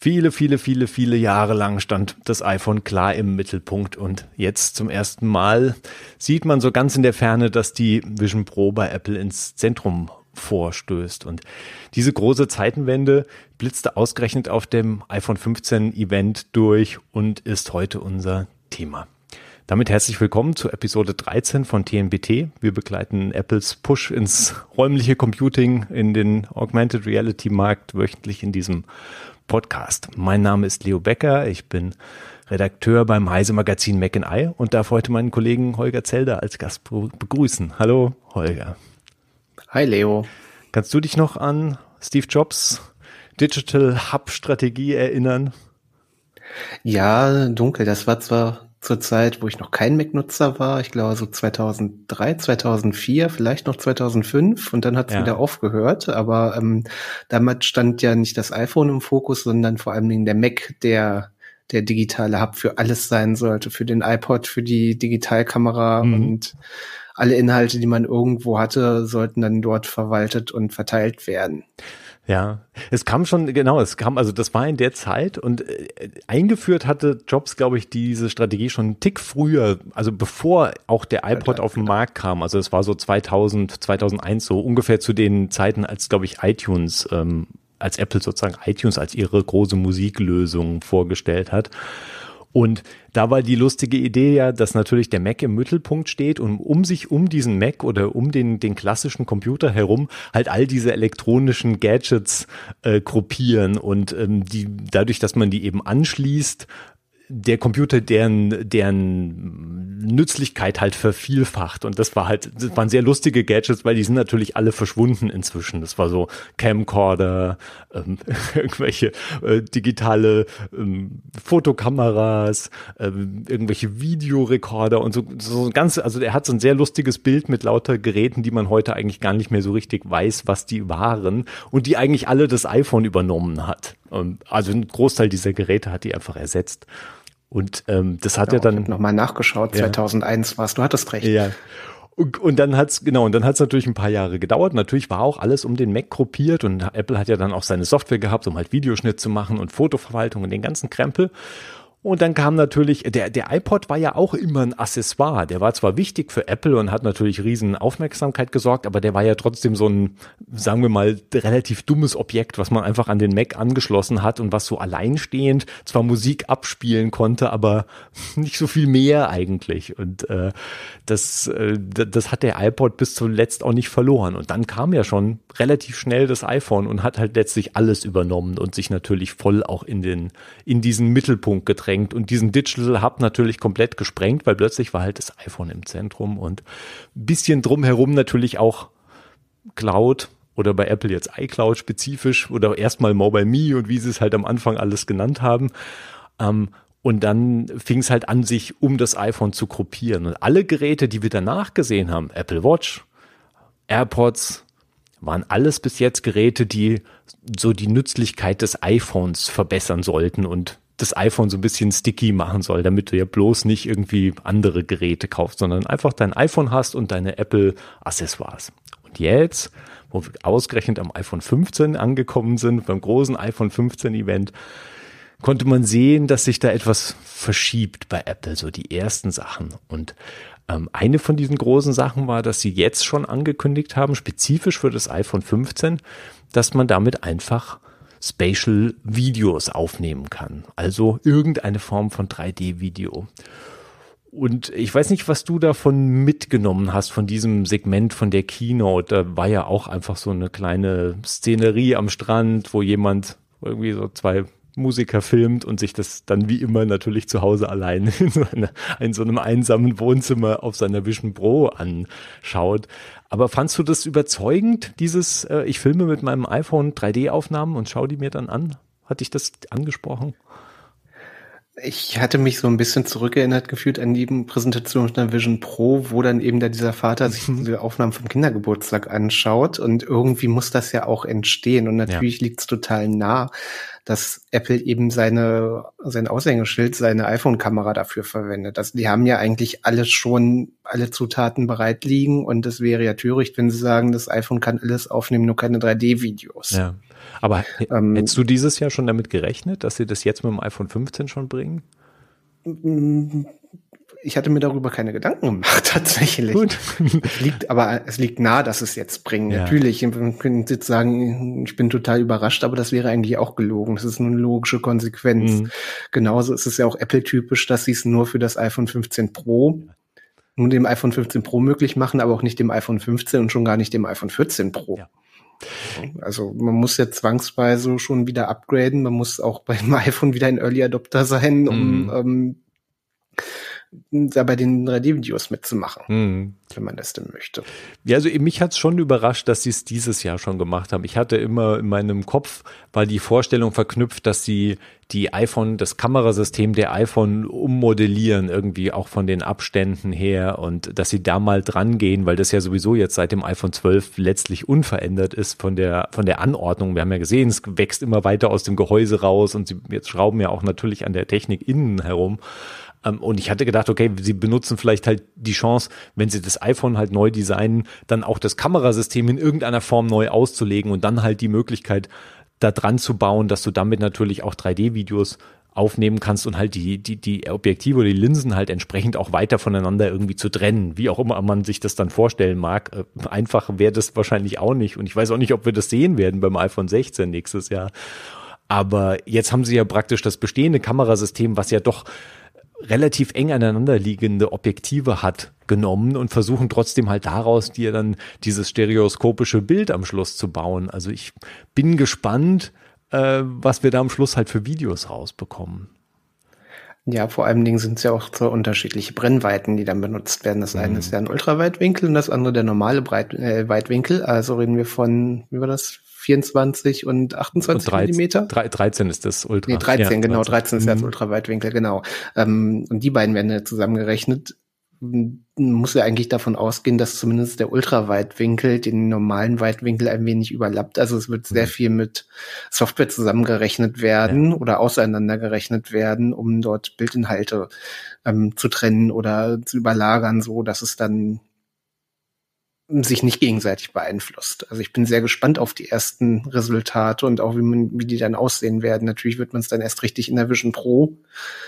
Viele, viele, viele, viele Jahre lang stand das iPhone klar im Mittelpunkt und jetzt zum ersten Mal sieht man so ganz in der Ferne, dass die Vision Pro bei Apple ins Zentrum vorstößt. Und diese große Zeitenwende blitzte ausgerechnet auf dem iPhone 15 Event durch und ist heute unser Thema. Damit herzlich willkommen zu Episode 13 von TNBT. Wir begleiten Apples Push ins räumliche Computing in den Augmented Reality Markt wöchentlich in diesem Podcast. Mein Name ist Leo Becker. Ich bin Redakteur beim Heise Magazin Mac I und darf heute meinen Kollegen Holger Zelder als Gast begrüßen. Hallo, Holger. Hi, Leo. Kannst du dich noch an Steve Jobs Digital Hub Strategie erinnern? Ja, dunkel. Das war zwar zur Zeit, wo ich noch kein Mac-Nutzer war. Ich glaube so 2003, 2004, vielleicht noch 2005 und dann hat es ja. wieder aufgehört. Aber ähm, damals stand ja nicht das iPhone im Fokus, sondern vor allen Dingen der Mac, der der digitale Hub für alles sein sollte, für den iPod, für die Digitalkamera mhm. und alle Inhalte, die man irgendwo hatte, sollten dann dort verwaltet und verteilt werden. Ja, es kam schon, genau, es kam, also das war in der Zeit und äh, eingeführt hatte Jobs, glaube ich, diese Strategie schon einen Tick früher, also bevor auch der iPod auf den Markt kam. Also es war so 2000, 2001, so ungefähr zu den Zeiten, als, glaube ich, iTunes, ähm, als Apple sozusagen iTunes als ihre große Musiklösung vorgestellt hat. Und da war die lustige Idee ja, dass natürlich der Mac im Mittelpunkt steht und um sich um diesen Mac oder um den, den klassischen Computer herum halt all diese elektronischen Gadgets äh, gruppieren. Und ähm, die dadurch, dass man die eben anschließt, der Computer deren, deren Nützlichkeit halt vervielfacht. Und das war halt, das waren sehr lustige Gadgets, weil die sind natürlich alle verschwunden inzwischen. Das war so Camcorder, ähm, irgendwelche äh, digitale ähm, Fotokameras, ähm, irgendwelche Videorekorder und so, so ganz, also er hat so ein sehr lustiges Bild mit lauter Geräten, die man heute eigentlich gar nicht mehr so richtig weiß, was die waren und die eigentlich alle das iPhone übernommen hat. Also ein Großteil dieser Geräte hat die einfach ersetzt. Und ähm, das hat ja, er dann nochmal nachgeschaut. Ja. 2001 warst du hattest recht. Ja. Und, und dann hat's genau und dann hat's natürlich ein paar Jahre gedauert. Natürlich war auch alles um den Mac gruppiert und Apple hat ja dann auch seine Software gehabt, um halt Videoschnitt zu machen und Fotoverwaltung und den ganzen Krempel. Und dann kam natürlich, der, der iPod war ja auch immer ein Accessoire. Der war zwar wichtig für Apple und hat natürlich riesen Aufmerksamkeit gesorgt, aber der war ja trotzdem so ein, sagen wir mal, relativ dummes Objekt, was man einfach an den Mac angeschlossen hat und was so alleinstehend zwar Musik abspielen konnte, aber nicht so viel mehr eigentlich. Und äh, das, äh, das hat der iPod bis zuletzt auch nicht verloren. Und dann kam ja schon relativ schnell das iPhone und hat halt letztlich alles übernommen und sich natürlich voll auch in den, in diesen Mittelpunkt getragen gesprengt und diesen Digital Hub natürlich komplett gesprengt, weil plötzlich war halt das iPhone im Zentrum und ein bisschen drumherum natürlich auch Cloud oder bei Apple jetzt iCloud spezifisch oder erstmal Mobile Me und wie sie es halt am Anfang alles genannt haben. Ähm, und dann fing es halt an, sich um das iPhone zu gruppieren. Und alle Geräte, die wir danach gesehen haben, Apple Watch, AirPods, waren alles bis jetzt Geräte, die so die Nützlichkeit des iPhones verbessern sollten und das iPhone so ein bisschen sticky machen soll, damit du ja bloß nicht irgendwie andere Geräte kaufst, sondern einfach dein iPhone hast und deine Apple Accessoires. Und jetzt, wo wir ausgerechnet am iPhone 15 angekommen sind, beim großen iPhone 15 Event, konnte man sehen, dass sich da etwas verschiebt bei Apple, so die ersten Sachen. Und ähm, eine von diesen großen Sachen war, dass sie jetzt schon angekündigt haben, spezifisch für das iPhone 15, dass man damit einfach Spatial Videos aufnehmen kann. Also irgendeine Form von 3D-Video. Und ich weiß nicht, was du davon mitgenommen hast, von diesem Segment von der Keynote. Da war ja auch einfach so eine kleine Szenerie am Strand, wo jemand irgendwie so zwei Musiker filmt und sich das dann wie immer natürlich zu Hause allein in so, eine, in so einem einsamen Wohnzimmer auf seiner Vision Pro anschaut. Aber fandst du das überzeugend, dieses, äh, ich filme mit meinem iPhone 3D-Aufnahmen und schaue die mir dann an? Hat dich das angesprochen? Ich hatte mich so ein bisschen zurückerinnert gefühlt an die Präsentation der Vision Pro, wo dann eben da dieser Vater sich mhm. diese Aufnahmen vom Kindergeburtstag anschaut und irgendwie muss das ja auch entstehen und natürlich ja. liegt es total nah, dass Apple eben seine, sein Aushängeschild, seine iPhone-Kamera dafür verwendet. Also die haben ja eigentlich alles schon, alle Zutaten bereit liegen und es wäre ja töricht, wenn sie sagen, das iPhone kann alles aufnehmen, nur keine 3D-Videos. Ja. Aber ähm, hättest du dieses Jahr schon damit gerechnet, dass sie das jetzt mit dem iPhone 15 schon bringen? ich hatte mir darüber keine Gedanken gemacht, tatsächlich. Gut. es liegt, aber es liegt nah, dass es jetzt bringen. Ja. Natürlich, man könnte jetzt sagen, ich bin total überrascht, aber das wäre eigentlich auch gelogen. Das ist nur eine logische Konsequenz. Mhm. Genauso ist es ja auch Apple-typisch, dass sie es nur für das iPhone 15 Pro nur dem iPhone 15 Pro möglich machen, aber auch nicht dem iPhone 15 und schon gar nicht dem iPhone 14 Pro. Ja. Also man muss ja zwangsweise schon wieder upgraden. Man muss auch beim iPhone wieder ein Early Adopter sein, um mm. ähm, da bei den 3D-Videos mitzumachen, mhm. wenn man das denn möchte. Ja, also mich hat es schon überrascht, dass sie es dieses Jahr schon gemacht haben. Ich hatte immer in meinem Kopf, weil die Vorstellung verknüpft, dass sie die iPhone, das Kamerasystem der iPhone ummodellieren, irgendwie auch von den Abständen her und dass sie da mal dran gehen, weil das ja sowieso jetzt seit dem iPhone 12 letztlich unverändert ist von der, von der Anordnung. Wir haben ja gesehen, es wächst immer weiter aus dem Gehäuse raus und sie jetzt schrauben ja auch natürlich an der Technik innen herum. Ähm, und ich hatte gedacht, okay, sie benutzen vielleicht halt die Chance, wenn sie das iPhone halt neu designen, dann auch das Kamerasystem in irgendeiner Form neu auszulegen und dann halt die Möglichkeit da dran zu bauen, dass du damit natürlich auch 3D-Videos aufnehmen kannst und halt die, die, die Objektive oder die Linsen halt entsprechend auch weiter voneinander irgendwie zu trennen, wie auch immer man sich das dann vorstellen mag. Äh, einfach wäre das wahrscheinlich auch nicht. Und ich weiß auch nicht, ob wir das sehen werden beim iPhone 16 nächstes Jahr. Aber jetzt haben sie ja praktisch das bestehende Kamerasystem, was ja doch relativ eng aneinander liegende Objektive hat genommen und versuchen trotzdem halt daraus dir dann dieses stereoskopische Bild am Schluss zu bauen. Also ich bin gespannt, äh, was wir da am Schluss halt für Videos rausbekommen. Ja, vor allen Dingen sind es ja auch so unterschiedliche Brennweiten, die dann benutzt werden. Das mhm. eine ist ja ein Ultraweitwinkel und das andere der normale Breit äh, Weitwinkel. Also reden wir von, wie war das, 24 und 28 und 13, Millimeter. 13 ist das Ultra. Nee, 13, ja, genau, 13 ist mhm. das Ultraweitwinkel, genau. Ähm, und die beiden werden ja zusammengerechnet. Muss ja eigentlich davon ausgehen, dass zumindest der Ultraweitwinkel den normalen Weitwinkel ein wenig überlappt. Also es wird sehr mhm. viel mit Software zusammengerechnet werden ja. oder auseinandergerechnet werden, um dort Bildinhalte ähm, zu trennen oder zu überlagern, so dass es dann sich nicht gegenseitig beeinflusst. Also ich bin sehr gespannt auf die ersten Resultate und auch wie, man, wie die dann aussehen werden. Natürlich wird man es dann erst richtig in der Vision Pro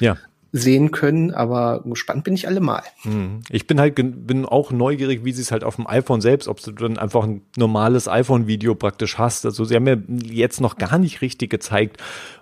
ja sehen können, aber gespannt bin ich allemal. Hm. Ich bin halt bin auch neugierig, wie sie es halt auf dem iPhone selbst, ob du dann einfach ein normales iPhone-Video praktisch hast. Also sie haben mir jetzt noch gar nicht richtig gezeigt,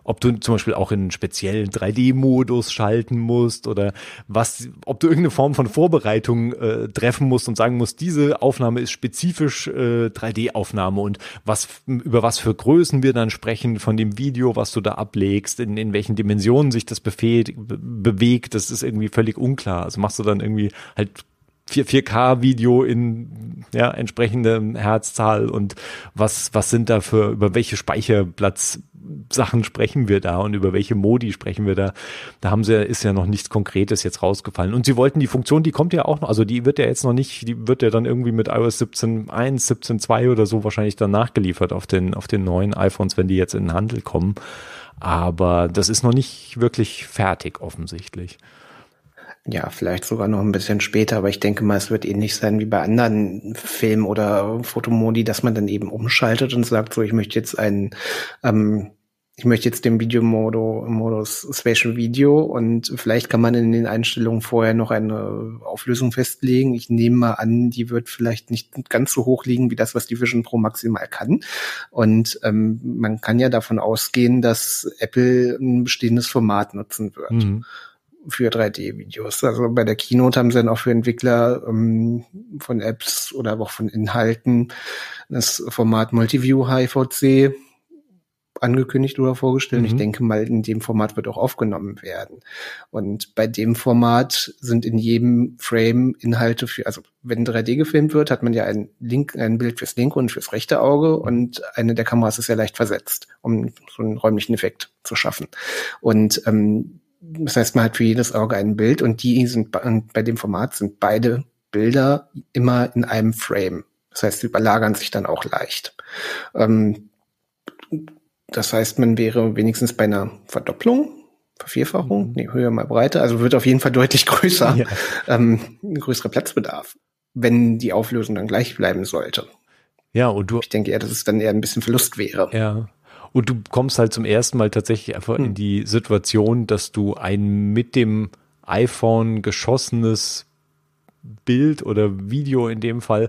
ob du zum Beispiel auch in einen speziellen 3D-Modus schalten musst oder was, ob du irgendeine Form von Vorbereitung äh, treffen musst und sagen musst, diese Aufnahme ist spezifisch äh, 3D-Aufnahme und was über was für Größen wir dann sprechen von dem Video, was du da ablegst, in, in welchen Dimensionen sich das befehlt, bewegt, das ist irgendwie völlig unklar. Also machst du dann irgendwie halt 4, 4K-Video in ja, entsprechendem Herzzahl und was, was sind da für, über welche Speicherplatz Sachen sprechen wir da und über welche Modi sprechen wir da? Da haben sie, ist ja noch nichts Konkretes jetzt rausgefallen. Und sie wollten die Funktion, die kommt ja auch noch, also die wird ja jetzt noch nicht, die wird ja dann irgendwie mit iOS 17.1, 17.2 oder so wahrscheinlich dann nachgeliefert auf den, auf den neuen iPhones, wenn die jetzt in den Handel kommen. Aber das ist noch nicht wirklich fertig offensichtlich. Ja, vielleicht sogar noch ein bisschen später, aber ich denke mal, es wird ähnlich sein wie bei anderen Film- oder Fotomodi, dass man dann eben umschaltet und sagt, so, ich möchte jetzt einen ähm, ich möchte jetzt den Videomodus Spatial Video und vielleicht kann man in den Einstellungen vorher noch eine Auflösung festlegen. Ich nehme mal an, die wird vielleicht nicht ganz so hoch liegen wie das, was die Vision Pro maximal kann. Und ähm, man kann ja davon ausgehen, dass Apple ein bestehendes Format nutzen wird. Mhm für 3D-Videos. Also bei der Keynote haben sie dann auch für Entwickler ähm, von Apps oder auch von Inhalten das Format Multiview HVC angekündigt oder vorgestellt. Mhm. Ich denke mal, in dem Format wird auch aufgenommen werden. Und bei dem Format sind in jedem Frame Inhalte für, also wenn 3D gefilmt wird, hat man ja ein Link, ein Bild fürs linke und fürs rechte Auge und eine der Kameras ist ja leicht versetzt, um so einen räumlichen Effekt zu schaffen. Und ähm, das heißt, man hat für jedes Auge ein Bild und die sind bei dem Format sind beide Bilder immer in einem Frame. Das heißt, sie überlagern sich dann auch leicht. Ähm, das heißt, man wäre wenigstens bei einer Verdopplung, Vervierfachung, mhm. nee, höher mal breiter, also wird auf jeden Fall deutlich größer, ja. ähm, größerer Platzbedarf, wenn die Auflösung dann gleich bleiben sollte. Ja, und du. Ich denke eher, dass es dann eher ein bisschen Verlust wäre. Ja. Und du kommst halt zum ersten Mal tatsächlich einfach hm. in die Situation, dass du ein mit dem iPhone geschossenes Bild oder Video in dem Fall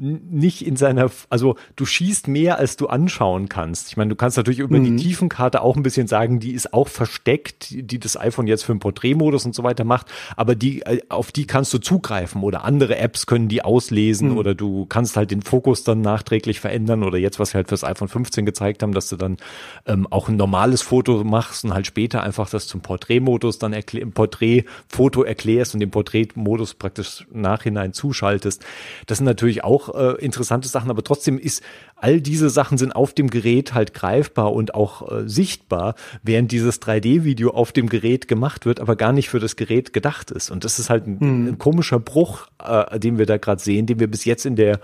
nicht in seiner, also du schießt mehr, als du anschauen kannst. Ich meine, du kannst natürlich über mhm. die Tiefenkarte auch ein bisschen sagen, die ist auch versteckt, die das iPhone jetzt für den Porträtmodus und so weiter macht, aber die, äh, auf die kannst du zugreifen oder andere Apps können die auslesen mhm. oder du kannst halt den Fokus dann nachträglich verändern oder jetzt, was wir halt fürs iPhone 15 gezeigt haben, dass du dann ähm, auch ein normales Foto machst und halt später einfach das zum Porträtmodus dann erklär, Porträtfoto erklärst und den Porträtmodus praktisch nachhinein zuschaltest. Das sind natürlich auch äh, interessante Sachen, aber trotzdem ist all diese Sachen sind auf dem Gerät halt greifbar und auch äh, sichtbar, während dieses 3D-Video auf dem Gerät gemacht wird, aber gar nicht für das Gerät gedacht ist. Und das ist halt ein, hm. ein komischer Bruch, äh, den wir da gerade sehen, den wir bis jetzt in der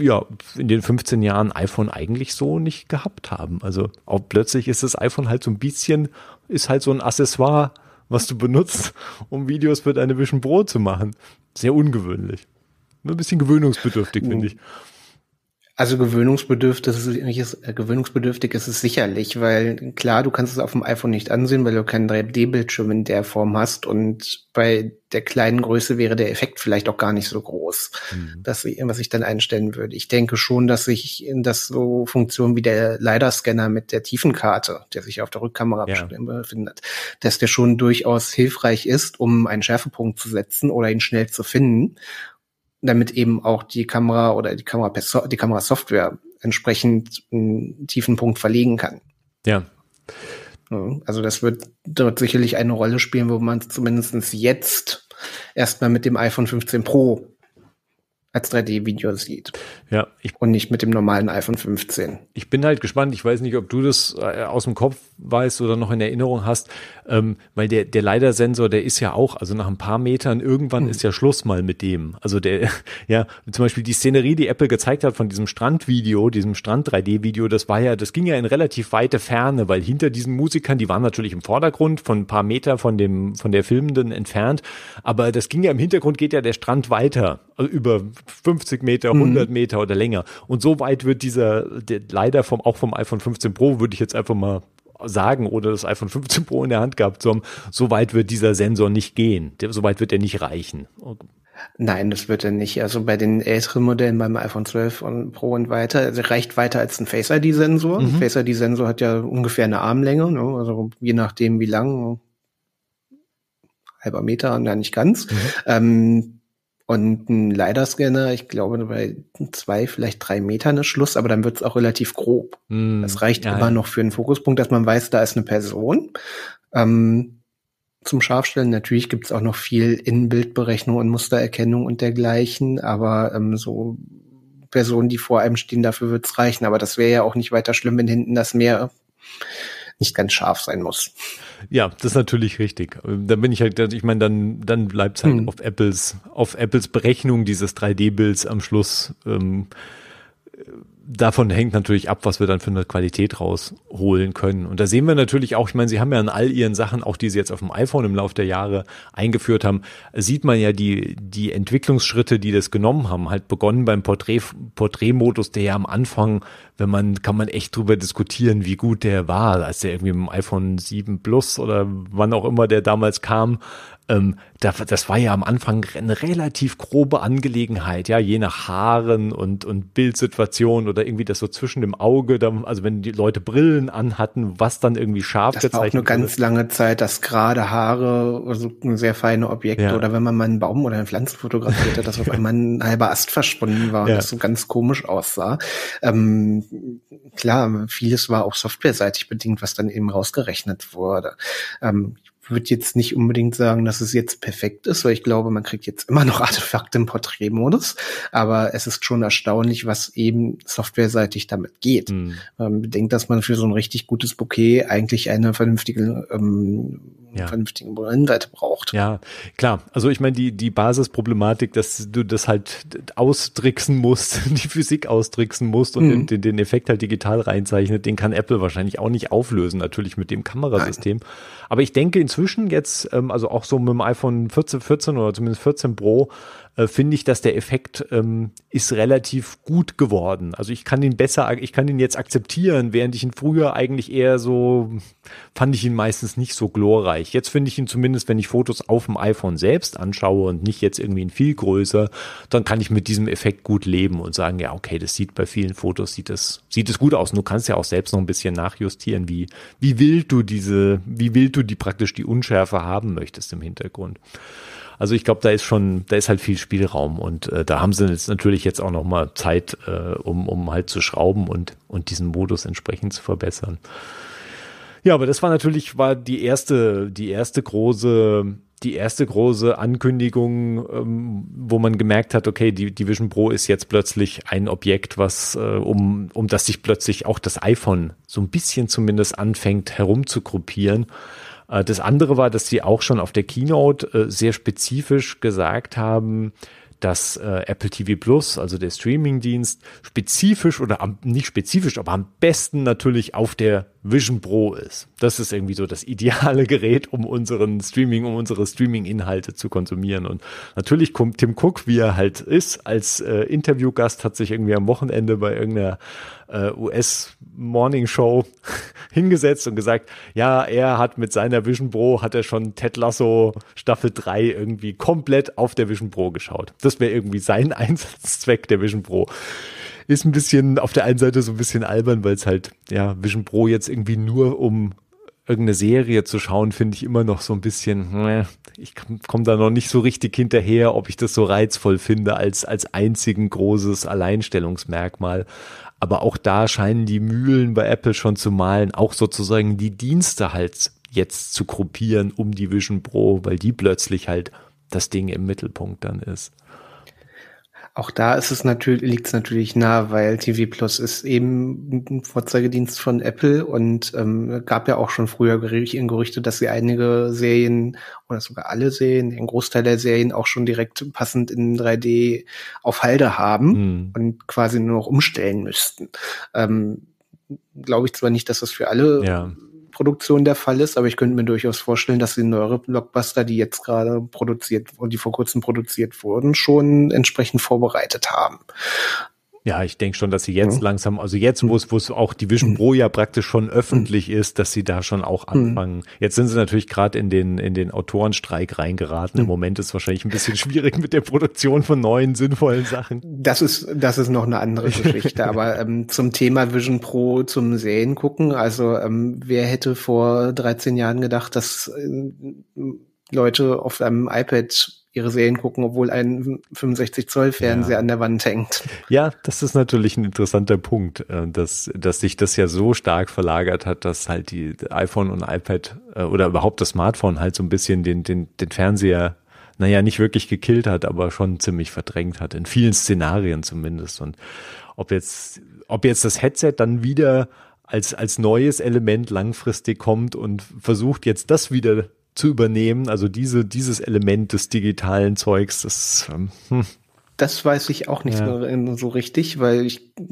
ja, in den 15 Jahren iPhone eigentlich so nicht gehabt haben. Also auch plötzlich ist das iPhone halt so ein bisschen, ist halt so ein Accessoire, was du benutzt, um Videos für deine Vision Pro zu machen. Sehr ungewöhnlich. Ein bisschen gewöhnungsbedürftig, finde ich. Also gewöhnungsbedürftig ist, äh, gewöhnungsbedürftig ist es sicherlich, weil klar, du kannst es auf dem iPhone nicht ansehen, weil du keinen 3D-Bildschirm in der Form hast und bei der kleinen Größe wäre der Effekt vielleicht auch gar nicht so groß, mhm. dass ich, was ich dann einstellen würde. Ich denke schon, dass sich in das so Funktionen wie der LiDAR-Scanner mit der Tiefenkarte, der sich auf der Rückkamera ja. befindet, dass der schon durchaus hilfreich ist, um einen Schärfepunkt zu setzen oder ihn schnell zu finden damit eben auch die Kamera oder die Kamera die Kamerasoftware entsprechend einen tiefen Punkt verlegen kann. Ja. Also das wird dort sicherlich eine Rolle spielen, wo man zumindest jetzt erstmal mit dem iPhone 15 Pro als 3D-Video sieht. Ja. Ich, und nicht mit dem normalen iPhone 15. Ich bin halt gespannt. Ich weiß nicht, ob du das äh, aus dem Kopf weißt oder noch in Erinnerung hast, ähm, weil der, der LiDAR-Sensor, der ist ja auch, also nach ein paar Metern, irgendwann mhm. ist ja Schluss mal mit dem. Also der, ja, zum Beispiel die Szenerie, die Apple gezeigt hat von diesem Strandvideo, diesem Strand-3D-Video, das war ja, das ging ja in relativ weite Ferne, weil hinter diesen Musikern, die waren natürlich im Vordergrund, von ein paar Meter von dem, von der Filmenden entfernt, aber das ging ja im Hintergrund geht ja der Strand weiter, also über 50 Meter, 100 mhm. Meter oder länger. Und so weit wird dieser, der, leider vom, auch vom iPhone 15 Pro, würde ich jetzt einfach mal sagen, ohne das iPhone 15 Pro in der Hand gehabt zu haben, so weit wird dieser Sensor nicht gehen. so weit wird er nicht reichen. Nein, das wird er nicht. Also bei den älteren Modellen beim iPhone 12 und Pro und weiter, also reicht weiter als ein Face ID Sensor. Mhm. Face ID Sensor hat ja ungefähr eine Armlänge, ne? also je nachdem wie lang, halber Meter, ja nicht ganz. Mhm. Ähm, und ein LiDAR-Scanner, ich glaube, bei zwei, vielleicht drei Metern ist Schluss, aber dann wird es auch relativ grob. Mm, das reicht ja, immer ja. noch für einen Fokuspunkt, dass man weiß, da ist eine Person. Ähm, zum Scharfstellen. Natürlich gibt es auch noch viel Innenbildberechnung und Mustererkennung und dergleichen, aber ähm, so Personen, die vor einem stehen, dafür wird es reichen. Aber das wäre ja auch nicht weiter schlimm, wenn hinten das Meer nicht ganz scharf sein muss. Ja, das ist natürlich richtig. Da bin ich halt, ich meine, dann, dann bleibt es halt hm. auf Apples, auf Apples Berechnung dieses 3D-Bilds am Schluss. Ähm, davon hängt natürlich ab, was wir dann für eine Qualität rausholen können. Und da sehen wir natürlich auch, ich meine, sie haben ja an all ihren Sachen, auch die sie jetzt auf dem iPhone im Laufe der Jahre eingeführt haben, sieht man ja die, die Entwicklungsschritte, die das genommen haben. Halt begonnen beim Porträt, Porträtmodus, der ja am Anfang, wenn man, kann man echt drüber diskutieren, wie gut der war, als der irgendwie im iPhone 7 Plus oder wann auch immer der damals kam, ähm, das war ja am Anfang eine relativ grobe Angelegenheit, ja, je nach Haaren und, und Bildsituation oder irgendwie das so zwischen dem Auge, also wenn die Leute Brillen anhatten, was dann irgendwie scharf das gezeichnet war auch eine ganz lange Zeit, dass gerade Haare, also sehr feine Objekte ja. oder wenn man mal einen Baum oder eine Pflanze fotografierte, dass auf einmal ein halber Ast verschwunden war und ja. das so ganz komisch aussah. Ähm, klar, vieles war auch softwareseitig bedingt, was dann eben rausgerechnet wurde. Ähm, würde jetzt nicht unbedingt sagen, dass es jetzt perfekt ist, weil ich glaube, man kriegt jetzt immer noch Artefakte im Porträtmodus, aber es ist schon erstaunlich, was eben softwareseitig damit geht. Mhm. Ähm, bedenkt, dass man für so ein richtig gutes Bouquet eigentlich eine vernünftige ähm, ja. vernünftigen Brennweite braucht. Ja, klar. Also ich meine, die, die Basisproblematik, dass du das halt austricksen musst, die Physik austricksen musst und mhm. den, den Effekt halt digital reinzeichnet, den kann Apple wahrscheinlich auch nicht auflösen, natürlich mit dem Kamerasystem. Nein. Aber ich denke inzwischen jetzt, ähm, also auch so mit dem iPhone 14, 14 oder zumindest 14 Pro, äh, finde ich, dass der Effekt ähm, ist relativ gut geworden. Also ich kann ihn besser, ich kann ihn jetzt akzeptieren, während ich ihn früher eigentlich eher so, fand ich ihn meistens nicht so glorreich. Jetzt finde ich ihn zumindest, wenn ich Fotos auf dem iPhone selbst anschaue und nicht jetzt irgendwie in viel größer, dann kann ich mit diesem Effekt gut leben und sagen, ja, okay, das sieht bei vielen Fotos, sieht es, sieht es gut aus. Und du kannst ja auch selbst noch ein bisschen nachjustieren, wie, wie wild du diese, wie wild du die praktisch die Unschärfe haben möchtest im Hintergrund. Also ich glaube, da ist schon, da ist halt viel Spielraum und äh, da haben sie jetzt natürlich jetzt auch noch mal Zeit, äh, um, um halt zu schrauben und, und diesen Modus entsprechend zu verbessern. Ja, aber das war natürlich, war die erste, die erste große, die erste große Ankündigung, ähm, wo man gemerkt hat, okay, die, die Vision Pro ist jetzt plötzlich ein Objekt, was, äh, um, um das sich plötzlich auch das iPhone so ein bisschen zumindest anfängt herumzugruppieren. Äh, das andere war, dass sie auch schon auf der Keynote äh, sehr spezifisch gesagt haben, dass äh, Apple TV Plus, also der Streamingdienst, spezifisch oder am, nicht spezifisch, aber am besten natürlich auf der Vision Pro ist. Das ist irgendwie so das ideale Gerät, um unseren Streaming, um unsere Streaming-Inhalte zu konsumieren. Und natürlich kommt Tim Cook, wie er halt ist, als äh, Interviewgast, hat sich irgendwie am Wochenende bei irgendeiner äh, US Morning Show hingesetzt und gesagt, ja, er hat mit seiner Vision Pro, hat er schon Ted Lasso Staffel 3 irgendwie komplett auf der Vision Pro geschaut. Das wäre irgendwie sein Einsatzzweck der Vision Pro ist ein bisschen auf der einen Seite so ein bisschen albern, weil es halt, ja, Vision Pro jetzt irgendwie nur um irgendeine Serie zu schauen, finde ich immer noch so ein bisschen, ich komme da noch nicht so richtig hinterher, ob ich das so reizvoll finde als, als einzigen großes Alleinstellungsmerkmal. Aber auch da scheinen die Mühlen bei Apple schon zu malen, auch sozusagen die Dienste halt jetzt zu gruppieren um die Vision Pro, weil die plötzlich halt das Ding im Mittelpunkt dann ist. Auch da ist es natürlich, liegt es natürlich nah, weil TV Plus ist eben ein Vorzeigedienst von Apple und ähm, gab ja auch schon früher Gerüchte, dass sie einige Serien oder sogar alle Serien, den Großteil der Serien auch schon direkt passend in 3D auf Halde haben mhm. und quasi nur noch umstellen müssten. Ähm, Glaube ich zwar nicht, dass das für alle ja Produktion der Fall ist, aber ich könnte mir durchaus vorstellen, dass die neuere Blockbuster, die jetzt gerade produziert und die vor kurzem produziert wurden, schon entsprechend vorbereitet haben. Ja, ich denke schon, dass sie jetzt mhm. langsam, also jetzt, wo es, wo es auch die Vision Pro ja praktisch schon öffentlich mhm. ist, dass sie da schon auch mhm. anfangen. Jetzt sind sie natürlich gerade in den, in den Autorenstreik reingeraten. Im mhm. Moment ist es wahrscheinlich ein bisschen schwierig mit der Produktion von neuen, sinnvollen Sachen. Das ist, das ist noch eine andere Geschichte. Aber ähm, zum Thema Vision Pro zum Sehen gucken, also ähm, wer hätte vor 13 Jahren gedacht, dass äh, Leute auf einem iPad ihre Serien gucken, obwohl ein 65 Zoll Fernseher ja. an der Wand hängt. Ja, das ist natürlich ein interessanter Punkt, äh, dass, dass sich das ja so stark verlagert hat, dass halt die iPhone und iPad äh, oder überhaupt das Smartphone halt so ein bisschen den, den, den Fernseher naja, nicht wirklich gekillt hat, aber schon ziemlich verdrängt hat, in vielen Szenarien zumindest. Und ob jetzt, ob jetzt das Headset dann wieder als, als neues Element langfristig kommt und versucht jetzt das wieder zu übernehmen. Also diese, dieses Element des digitalen Zeugs, das, ähm, hm. Das weiß ich auch nicht ja. so richtig, weil ich, äh,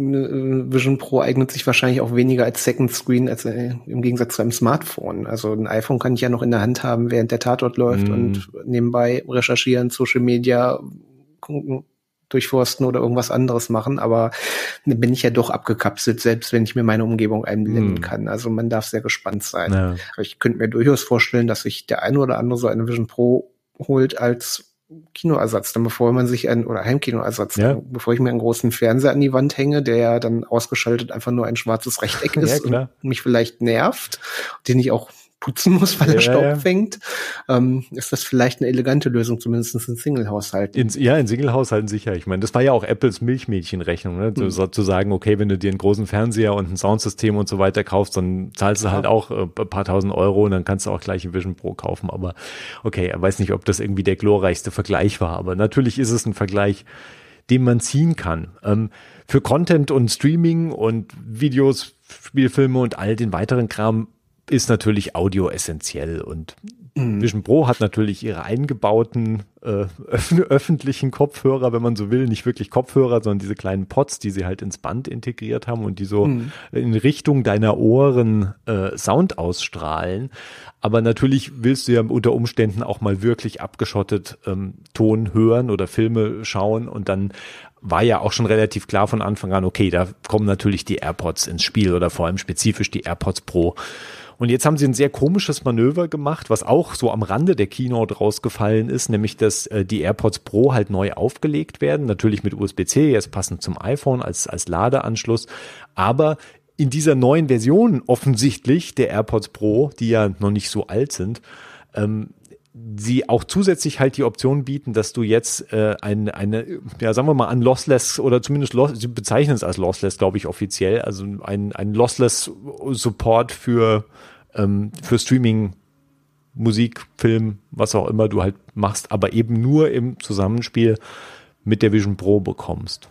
Vision Pro eignet sich wahrscheinlich auch weniger als Second Screen als äh, im Gegensatz zu einem Smartphone. Also ein iPhone kann ich ja noch in der Hand haben, während der Tatort läuft mm. und nebenbei recherchieren, Social Media, durchforsten oder irgendwas anderes machen, aber bin ich ja doch abgekapselt, selbst wenn ich mir meine Umgebung einblenden mm. kann. Also man darf sehr gespannt sein. Ja. Ich könnte mir durchaus vorstellen, dass sich der eine oder andere so eine Vision Pro holt als Kinoersatz, dann bevor man sich ein, oder Heimkinoersatz, ja. bevor ich mir einen großen Fernseher an die Wand hänge, der ja dann ausgeschaltet einfach nur ein schwarzes Rechteck ist ja, und mich vielleicht nervt, den ich auch putzen muss, weil er Staub ja. fängt, ähm, ist das vielleicht eine elegante Lösung, zumindest in Single-Haushalten. ja, in Single-Haushalten sicher. Ich meine, das war ja auch Apples Milchmädchenrechnung, ne? Mhm. So, zu sagen, okay, wenn du dir einen großen Fernseher und ein Soundsystem und so weiter kaufst, dann zahlst du ja. halt auch äh, ein paar tausend Euro und dann kannst du auch gleich ein Vision Pro kaufen. Aber okay, er weiß nicht, ob das irgendwie der glorreichste Vergleich war, aber natürlich ist es ein Vergleich, den man ziehen kann. Ähm, für Content und Streaming und Videos, Spielfilme und all den weiteren Kram ist natürlich Audio essentiell und Mhm. Vision Pro hat natürlich ihre eingebauten äh, öf öffentlichen Kopfhörer, wenn man so will, nicht wirklich Kopfhörer, sondern diese kleinen Pots, die sie halt ins Band integriert haben und die so mhm. in Richtung deiner Ohren äh, Sound ausstrahlen. Aber natürlich willst du ja unter Umständen auch mal wirklich abgeschottet ähm, Ton hören oder Filme schauen und dann war ja auch schon relativ klar von Anfang an, okay, da kommen natürlich die AirPods ins Spiel oder vor allem spezifisch die AirPods Pro. Und jetzt haben sie ein sehr komisches Manöver gemacht, was auch so am Rande der Keynote rausgefallen ist, nämlich dass äh, die AirPods Pro halt neu aufgelegt werden, natürlich mit USB-C, jetzt passend zum iPhone als, als Ladeanschluss, aber in dieser neuen Version offensichtlich der AirPods Pro, die ja noch nicht so alt sind, ähm, sie auch zusätzlich halt die Option bieten, dass du jetzt äh, eine, eine, ja sagen wir mal, ein Lossless oder zumindest loss, sie bezeichnen es als Lossless, glaube ich, offiziell, also ein, ein Lossless Support für, ähm, für Streaming, Musik, Film, was auch immer du halt machst, aber eben nur im Zusammenspiel mit der Vision Pro bekommst.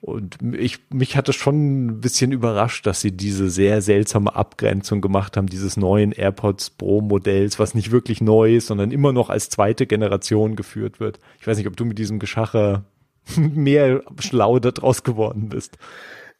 Und ich, mich hat es schon ein bisschen überrascht, dass sie diese sehr seltsame Abgrenzung gemacht haben, dieses neuen AirPods Pro Modells, was nicht wirklich neu ist, sondern immer noch als zweite Generation geführt wird. Ich weiß nicht, ob du mit diesem Geschacher mehr schlau daraus geworden bist.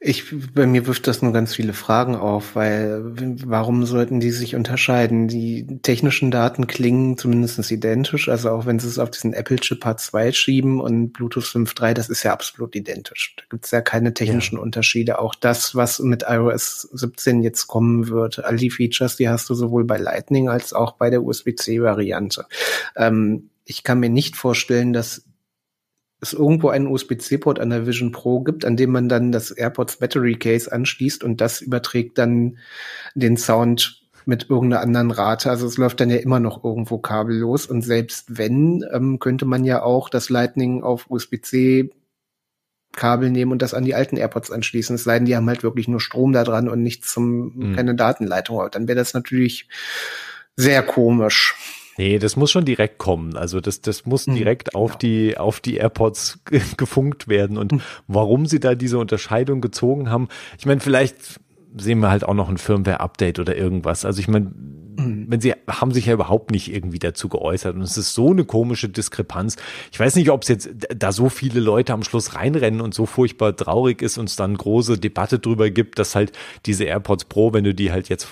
Ich, bei mir wirft das nur ganz viele Fragen auf, weil warum sollten die sich unterscheiden? Die technischen Daten klingen zumindest identisch, also auch wenn sie es auf diesen Apple-Chip H2 schieben und Bluetooth 5.3, das ist ja absolut identisch. Da gibt es ja keine technischen ja. Unterschiede. Auch das, was mit iOS 17 jetzt kommen wird, all die Features, die hast du sowohl bei Lightning als auch bei der USB-C-Variante. Ähm, ich kann mir nicht vorstellen, dass es irgendwo einen USB-C-Port an der Vision Pro gibt, an dem man dann das AirPods Battery Case anschließt und das überträgt dann den Sound mit irgendeiner anderen Rate. Also es läuft dann ja immer noch irgendwo kabellos und selbst wenn, ähm, könnte man ja auch das Lightning auf USB-C Kabel nehmen und das an die alten AirPods anschließen. Es leiden, die haben halt wirklich nur Strom da dran und nichts zum, mhm. keine Datenleitung. Aber dann wäre das natürlich sehr komisch. Nee, das muss schon direkt kommen. Also das, das muss mhm. direkt auf ja. die, auf die AirPods gefunkt werden. Und mhm. warum sie da diese Unterscheidung gezogen haben, ich meine, vielleicht sehen wir halt auch noch ein Firmware-Update oder irgendwas. Also ich meine, Mhm. Wenn sie haben sich ja überhaupt nicht irgendwie dazu geäußert und es ist so eine komische Diskrepanz. Ich weiß nicht, ob es jetzt da so viele Leute am Schluss reinrennen und so furchtbar traurig ist und es dann große Debatte drüber gibt, dass halt diese AirPods Pro, wenn du die halt jetzt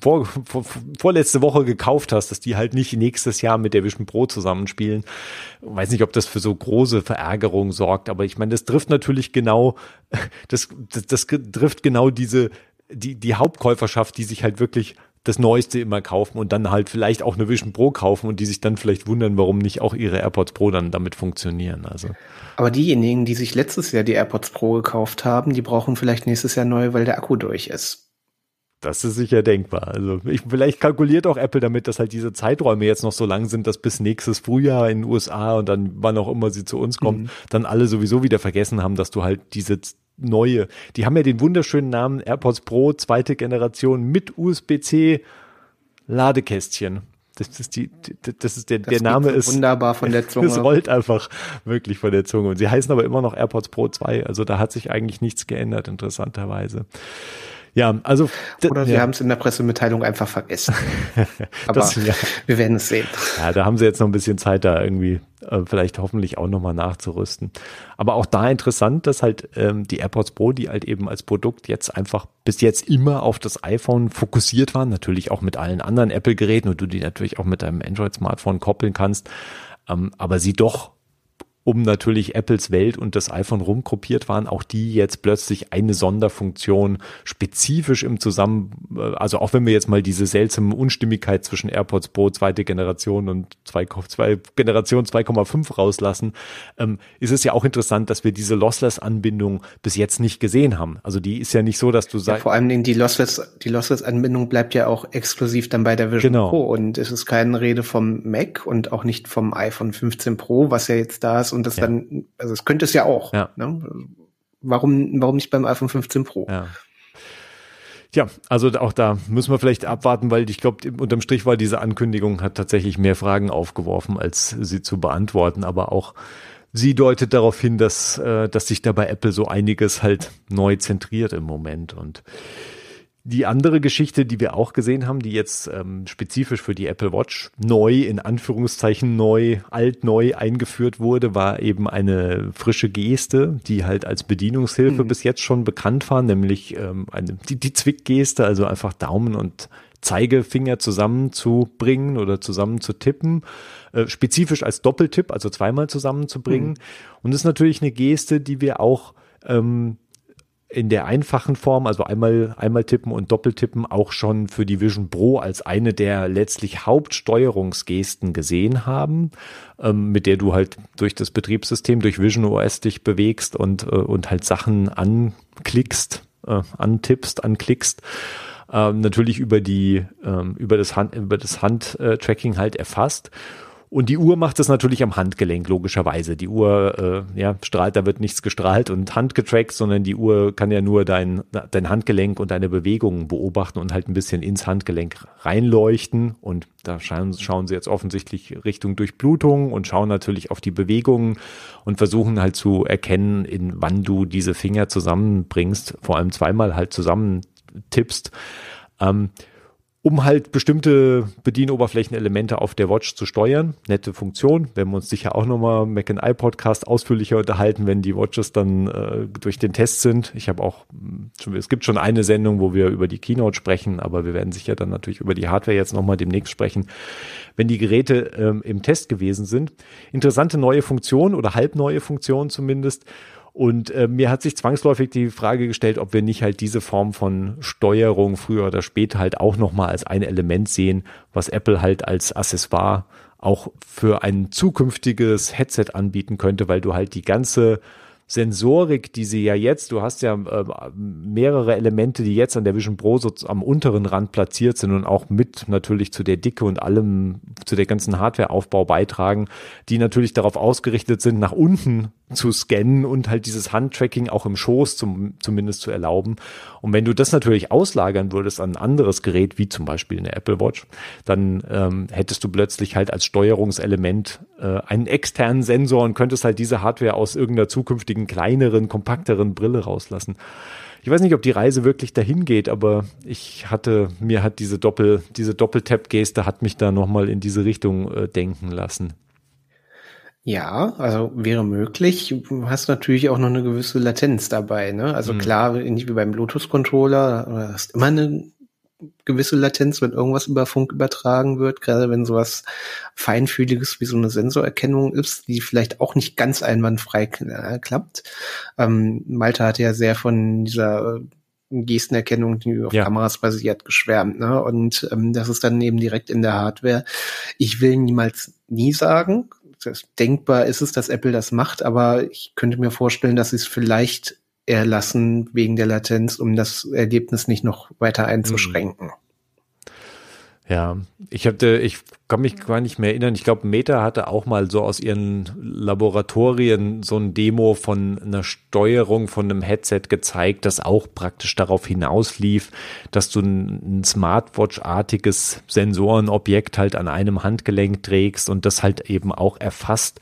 vor, vor, vorletzte Woche gekauft hast, dass die halt nicht nächstes Jahr mit der Vision Pro zusammenspielen. Ich weiß nicht, ob das für so große Verärgerung sorgt, aber ich meine, das trifft natürlich genau, das, das, das trifft genau diese die, die Hauptkäuferschaft, die sich halt wirklich das Neueste immer kaufen und dann halt vielleicht auch eine Vision Pro kaufen und die sich dann vielleicht wundern, warum nicht auch ihre AirPods Pro dann damit funktionieren. Also. Aber diejenigen, die sich letztes Jahr die AirPods Pro gekauft haben, die brauchen vielleicht nächstes Jahr neu, weil der Akku durch ist. Das ist sicher denkbar. Also ich, vielleicht kalkuliert auch Apple damit, dass halt diese Zeiträume jetzt noch so lang sind, dass bis nächstes Frühjahr in den USA und dann wann auch immer sie zu uns kommt, mhm. dann alle sowieso wieder vergessen haben, dass du halt diese neue. Die haben ja den wunderschönen Namen AirPods Pro zweite Generation mit USB-C Ladekästchen. Das ist die, das ist der, das der Name ist wunderbar von der Zunge. Es rollt einfach wirklich von der Zunge. Und sie heißen aber immer noch AirPods Pro 2. Also da hat sich eigentlich nichts geändert, interessanterweise. Ja, also. Oder sie ja. haben es in der Pressemitteilung einfach vergessen. Aber das, ja. wir werden es sehen. Ja, da haben sie jetzt noch ein bisschen Zeit, da irgendwie äh, vielleicht hoffentlich auch nochmal nachzurüsten. Aber auch da interessant, dass halt ähm, die AirPods Pro, die halt eben als Produkt jetzt einfach bis jetzt immer auf das iPhone fokussiert waren, natürlich auch mit allen anderen Apple-Geräten und du die natürlich auch mit deinem Android-Smartphone koppeln kannst, ähm, aber sie doch um natürlich Apples Welt und das iPhone rumgruppiert waren, auch die jetzt plötzlich eine Sonderfunktion spezifisch im Zusammen, äh, also auch wenn wir jetzt mal diese seltsame Unstimmigkeit zwischen AirPods Pro zweite Generation und zwei, zwei Generation 2,5 rauslassen, ähm, ist es ja auch interessant, dass wir diese Lossless-Anbindung bis jetzt nicht gesehen haben. Also die ist ja nicht so, dass du sagst. Ja, vor allem die Lossless, die Lossless-Anbindung bleibt ja auch exklusiv dann bei der Vision genau. Pro und es ist keine Rede vom Mac und auch nicht vom iPhone 15 Pro, was ja jetzt da ist und das ja. dann, also es könnte es ja auch. Ja. Ne? Warum, warum nicht beim iPhone 15 Pro? Ja. Ja, also auch da müssen wir vielleicht abwarten, weil ich glaube, unterm Strich war diese Ankündigung hat tatsächlich mehr Fragen aufgeworfen, als sie zu beantworten. Aber auch sie deutet darauf hin, dass, äh, dass sich da bei Apple so einiges halt neu zentriert im Moment. Und Die andere Geschichte, die wir auch gesehen haben, die jetzt ähm, spezifisch für die Apple Watch neu, in Anführungszeichen neu, alt neu eingeführt wurde, war eben eine frische Geste, die halt als Bedienungshilfe mhm. bis jetzt schon bekannt war, nämlich ähm, eine, die, die Zwickgeste, also einfach Daumen und Zeigefinger zusammenzubringen oder zusammen zu tippen, äh, spezifisch als Doppeltipp, also zweimal zusammenzubringen. Mhm. Und das ist natürlich eine Geste, die wir auch ähm, in der einfachen Form, also einmal, einmal tippen und doppeltippen, auch schon für die Vision Pro als eine der letztlich Hauptsteuerungsgesten gesehen haben, ähm, mit der du halt durch das Betriebssystem, durch Vision OS dich bewegst und, äh, und halt Sachen anklickst, äh, antippst, anklickst. Ähm, natürlich über die, ähm, über das Hand, über das Handtracking halt erfasst. Und die Uhr macht es natürlich am Handgelenk, logischerweise. Die Uhr, äh, ja, strahlt, da wird nichts gestrahlt und handgetrackt, sondern die Uhr kann ja nur dein, dein Handgelenk und deine Bewegungen beobachten und halt ein bisschen ins Handgelenk reinleuchten. Und da schauen, schauen sie jetzt offensichtlich Richtung Durchblutung und schauen natürlich auf die Bewegungen und versuchen halt zu erkennen, in wann du diese Finger zusammenbringst, vor allem zweimal halt zusammen tippst. Ähm, um halt bestimmte Bedienoberflächenelemente auf der Watch zu steuern. Nette Funktion. Werden wir uns sicher auch nochmal Mac and I Podcast ausführlicher unterhalten, wenn die Watches dann äh, durch den Test sind. Ich habe auch, es gibt schon eine Sendung, wo wir über die Keynote sprechen, aber wir werden sicher dann natürlich über die Hardware jetzt nochmal demnächst sprechen, wenn die Geräte ähm, im Test gewesen sind. Interessante neue Funktion oder halbneue Funktion zumindest. Und äh, mir hat sich zwangsläufig die Frage gestellt, ob wir nicht halt diese Form von Steuerung früher oder später halt auch nochmal als ein Element sehen, was Apple halt als Accessoire auch für ein zukünftiges Headset anbieten könnte, weil du halt die ganze Sensorik, die sie ja jetzt, du hast ja äh, mehrere Elemente, die jetzt an der Vision Pro so am unteren Rand platziert sind und auch mit natürlich zu der Dicke und allem, zu der ganzen Hardwareaufbau beitragen, die natürlich darauf ausgerichtet sind, nach unten zu scannen und halt dieses Handtracking auch im Schoß zum, zumindest zu erlauben. Und wenn du das natürlich auslagern würdest an ein anderes Gerät, wie zum Beispiel eine Apple Watch, dann ähm, hättest du plötzlich halt als Steuerungselement äh, einen externen Sensor und könntest halt diese Hardware aus irgendeiner zukünftigen kleineren, kompakteren Brille rauslassen. Ich weiß nicht, ob die Reise wirklich dahin geht, aber ich hatte, mir hat diese Doppel, diese Doppeltap-Geste hat mich da nochmal in diese Richtung äh, denken lassen. Ja, also wäre möglich. Du hast natürlich auch noch eine gewisse Latenz dabei. Ne? Also mhm. klar, nicht wie beim Bluetooth-Controller, du hast immer eine gewisse Latenz, wenn irgendwas über Funk übertragen wird, gerade wenn sowas feinfühliges wie so eine Sensorerkennung ist, die vielleicht auch nicht ganz einwandfrei äh, klappt. Ähm, Malte hatte ja sehr von dieser Gestenerkennung, die auf ja. Kameras basiert, geschwärmt. Ne? Und ähm, das ist dann eben direkt in der Hardware. Ich will niemals nie sagen, denkbar ist es, dass Apple das macht, aber ich könnte mir vorstellen, dass sie es vielleicht erlassen wegen der Latenz, um das Ergebnis nicht noch weiter einzuschränken. Ja, ich hatte, ich kann mich gar nicht mehr erinnern. Ich glaube, Meta hatte auch mal so aus ihren Laboratorien so ein Demo von einer Steuerung von einem Headset gezeigt, das auch praktisch darauf hinauslief, dass du ein, ein Smartwatch-artiges Sensorenobjekt halt an einem Handgelenk trägst und das halt eben auch erfasst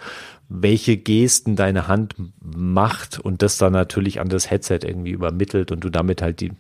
welche Gesten deine Hand macht und das dann natürlich an das Headset irgendwie übermittelt und du damit halt die,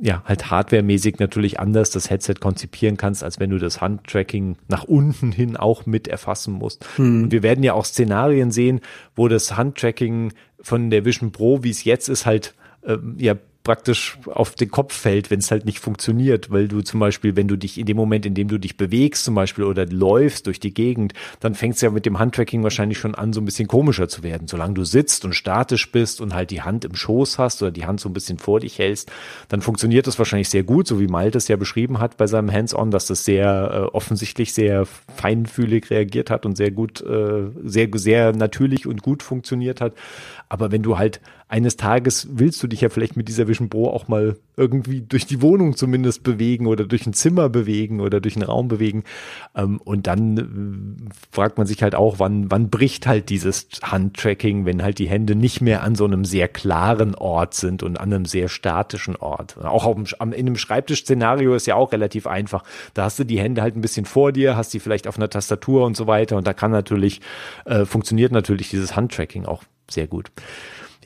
ja, halt hardwaremäßig natürlich anders das Headset konzipieren kannst, als wenn du das Handtracking nach unten hin auch mit erfassen musst. Hm. Und wir werden ja auch Szenarien sehen, wo das Handtracking von der Vision Pro, wie es jetzt ist, halt äh, ja praktisch auf den Kopf fällt, wenn es halt nicht funktioniert, weil du zum Beispiel, wenn du dich in dem Moment, in dem du dich bewegst zum Beispiel oder läufst durch die Gegend, dann fängt es ja mit dem Handtracking wahrscheinlich schon an, so ein bisschen komischer zu werden. Solange du sitzt und statisch bist und halt die Hand im Schoß hast oder die Hand so ein bisschen vor dich hältst, dann funktioniert das wahrscheinlich sehr gut, so wie Malte es ja beschrieben hat bei seinem Hands-on, dass das sehr äh, offensichtlich sehr feinfühlig reagiert hat und sehr gut, äh, sehr, sehr natürlich und gut funktioniert hat. Aber wenn du halt eines Tages willst du dich ja vielleicht mit dieser Vision Pro auch mal irgendwie durch die Wohnung zumindest bewegen oder durch ein Zimmer bewegen oder durch einen Raum bewegen. Ähm, und dann äh, fragt man sich halt auch, wann, wann bricht halt dieses Handtracking, wenn halt die Hände nicht mehr an so einem sehr klaren Ort sind und an einem sehr statischen Ort. Auch auf in einem Schreibtischszenario ist ja auch relativ einfach. Da hast du die Hände halt ein bisschen vor dir, hast die vielleicht auf einer Tastatur und so weiter. Und da kann natürlich, äh, funktioniert natürlich dieses Handtracking auch sehr gut.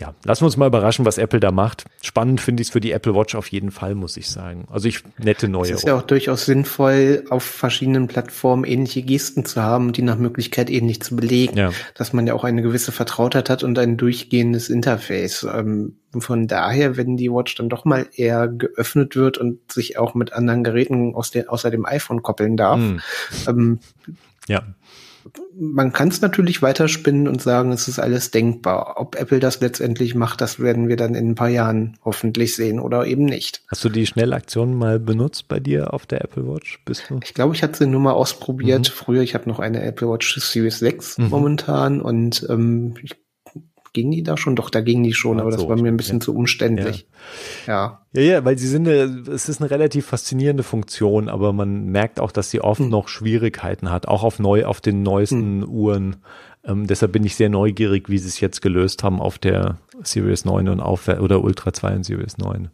ja, lassen wir uns mal überraschen, was Apple da macht. Spannend finde ich es für die Apple Watch auf jeden Fall, muss ich sagen. Also ich nette neue. Es ist ja auch durchaus sinnvoll, auf verschiedenen Plattformen ähnliche Gesten zu haben, die nach Möglichkeit ähnlich zu belegen. Ja. Dass man ja auch eine gewisse Vertrautheit hat und ein durchgehendes Interface. Ähm, von daher, wenn die Watch dann doch mal eher geöffnet wird und sich auch mit anderen Geräten aus der, außer dem iPhone koppeln darf, mm. ähm, ja man kann es natürlich weiterspinnen und sagen, es ist alles denkbar. Ob Apple das letztendlich macht, das werden wir dann in ein paar Jahren hoffentlich sehen oder eben nicht. Hast du die Schnellaktion mal benutzt bei dir auf der Apple Watch? Bist du? Ich glaube, ich hatte sie nur mal ausprobiert. Mhm. Früher, ich habe noch eine Apple Watch Series 6 mhm. momentan und ähm, ich ging die da schon? Doch, da ging die schon, aber das war mir ein bisschen ja. zu umständlich. Ja. ja. Ja, weil sie sind, es ist eine relativ faszinierende Funktion, aber man merkt auch, dass sie oft hm. noch Schwierigkeiten hat, auch auf neu, auf den neuesten hm. Uhren. Ähm, deshalb bin ich sehr neugierig, wie sie es jetzt gelöst haben auf der Series 9 und auf, oder Ultra 2 und Series 9.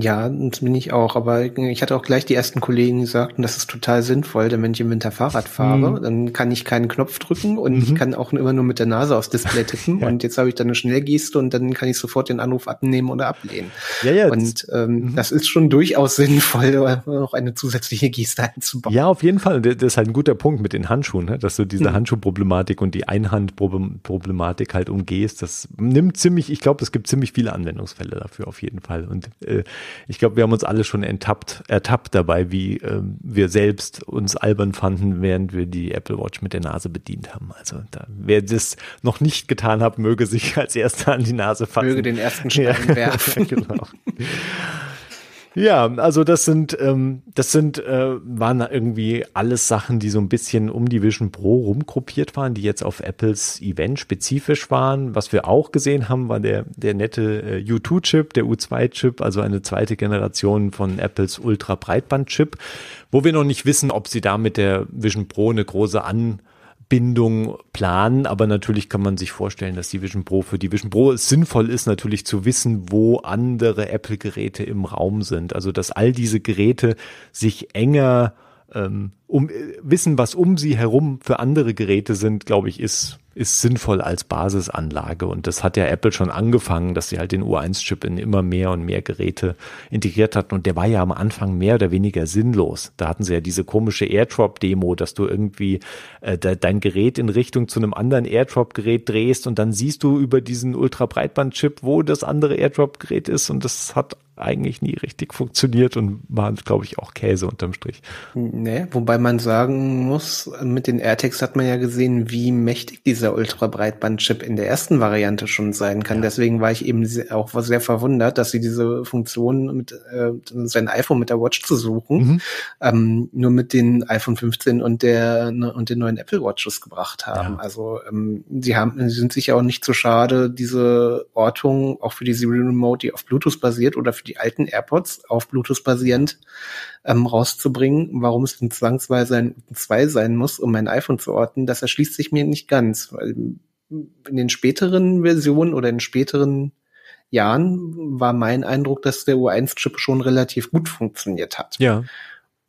Ja, das bin ich auch. Aber ich hatte auch gleich die ersten Kollegen gesagt, und das ist total sinnvoll, denn wenn ich im Winter Fahrrad fahre, mhm. dann kann ich keinen Knopf drücken und mhm. ich kann auch immer nur mit der Nase aufs Display tippen. ja. Und jetzt habe ich dann eine Schnellgeste und dann kann ich sofort den Anruf abnehmen oder ablehnen. Ja, ja. Und ähm, mhm. das ist schon durchaus sinnvoll, noch eine zusätzliche Geste einzubauen. Ja, auf jeden Fall. Das ist halt ein guter Punkt mit den Handschuhen, ne? dass du diese mhm. Handschuhproblematik und die Einhandproblematik halt umgehst. Das nimmt ziemlich, ich glaube, es gibt ziemlich viele Anwendungsfälle dafür auf jeden Fall. Und äh, ich glaube, wir haben uns alle schon enttappt, ertappt dabei, wie äh, wir selbst uns albern fanden, während wir die Apple Watch mit der Nase bedient haben. Also da, wer das noch nicht getan hat, möge sich als erster an die Nase fassen. Möge den ersten Stein ja. werfen. genau. Ja, also das sind, ähm, das sind, äh, waren irgendwie alles Sachen, die so ein bisschen um die Vision Pro rumgruppiert waren, die jetzt auf Apples Event spezifisch waren. Was wir auch gesehen haben, war der, der nette äh, U2-Chip, der U2-Chip, also eine zweite Generation von Apples Ultra-Breitband-Chip, wo wir noch nicht wissen, ob sie da mit der Vision Pro eine große An Bindung planen, aber natürlich kann man sich vorstellen, dass die Vision Pro für die Vision Pro sinnvoll ist, natürlich zu wissen, wo andere Apple-Geräte im Raum sind. Also dass all diese Geräte sich enger ähm, um wissen, was um sie herum für andere Geräte sind, glaube ich, ist ist sinnvoll als Basisanlage. Und das hat ja Apple schon angefangen, dass sie halt den U1-Chip in immer mehr und mehr Geräte integriert hatten. Und der war ja am Anfang mehr oder weniger sinnlos. Da hatten sie ja diese komische AirDrop-Demo, dass du irgendwie äh, de dein Gerät in Richtung zu einem anderen AirDrop-Gerät drehst und dann siehst du über diesen Ultra-Breitband-Chip, wo das andere AirDrop-Gerät ist. Und das hat eigentlich nie richtig funktioniert und war, glaube ich, auch Käse unterm Strich. Nee, wobei man sagen muss, mit den AirTags hat man ja gesehen, wie mächtig dieser Ultra-Breitband-Chip in der ersten Variante schon sein kann. Ja. Deswegen war ich eben auch sehr verwundert, dass sie diese Funktion mit äh, sein iPhone mit der Watch zu suchen, mhm. ähm, nur mit den iPhone 15 und der und den neuen Apple Watches gebracht haben. Ja. Also ähm, sie haben, sie sind sich auch nicht zu so schade, diese Ortung auch für die Siri Remote, die auf Bluetooth basiert oder für die alten AirPods auf Bluetooth basierend ähm, rauszubringen. Warum es denn zwangsweise ein 2 sein muss, um mein iPhone zu orten, das erschließt sich mir nicht ganz. Weil in den späteren Versionen oder in späteren Jahren war mein Eindruck, dass der U1-Chip schon relativ gut funktioniert hat. Ja.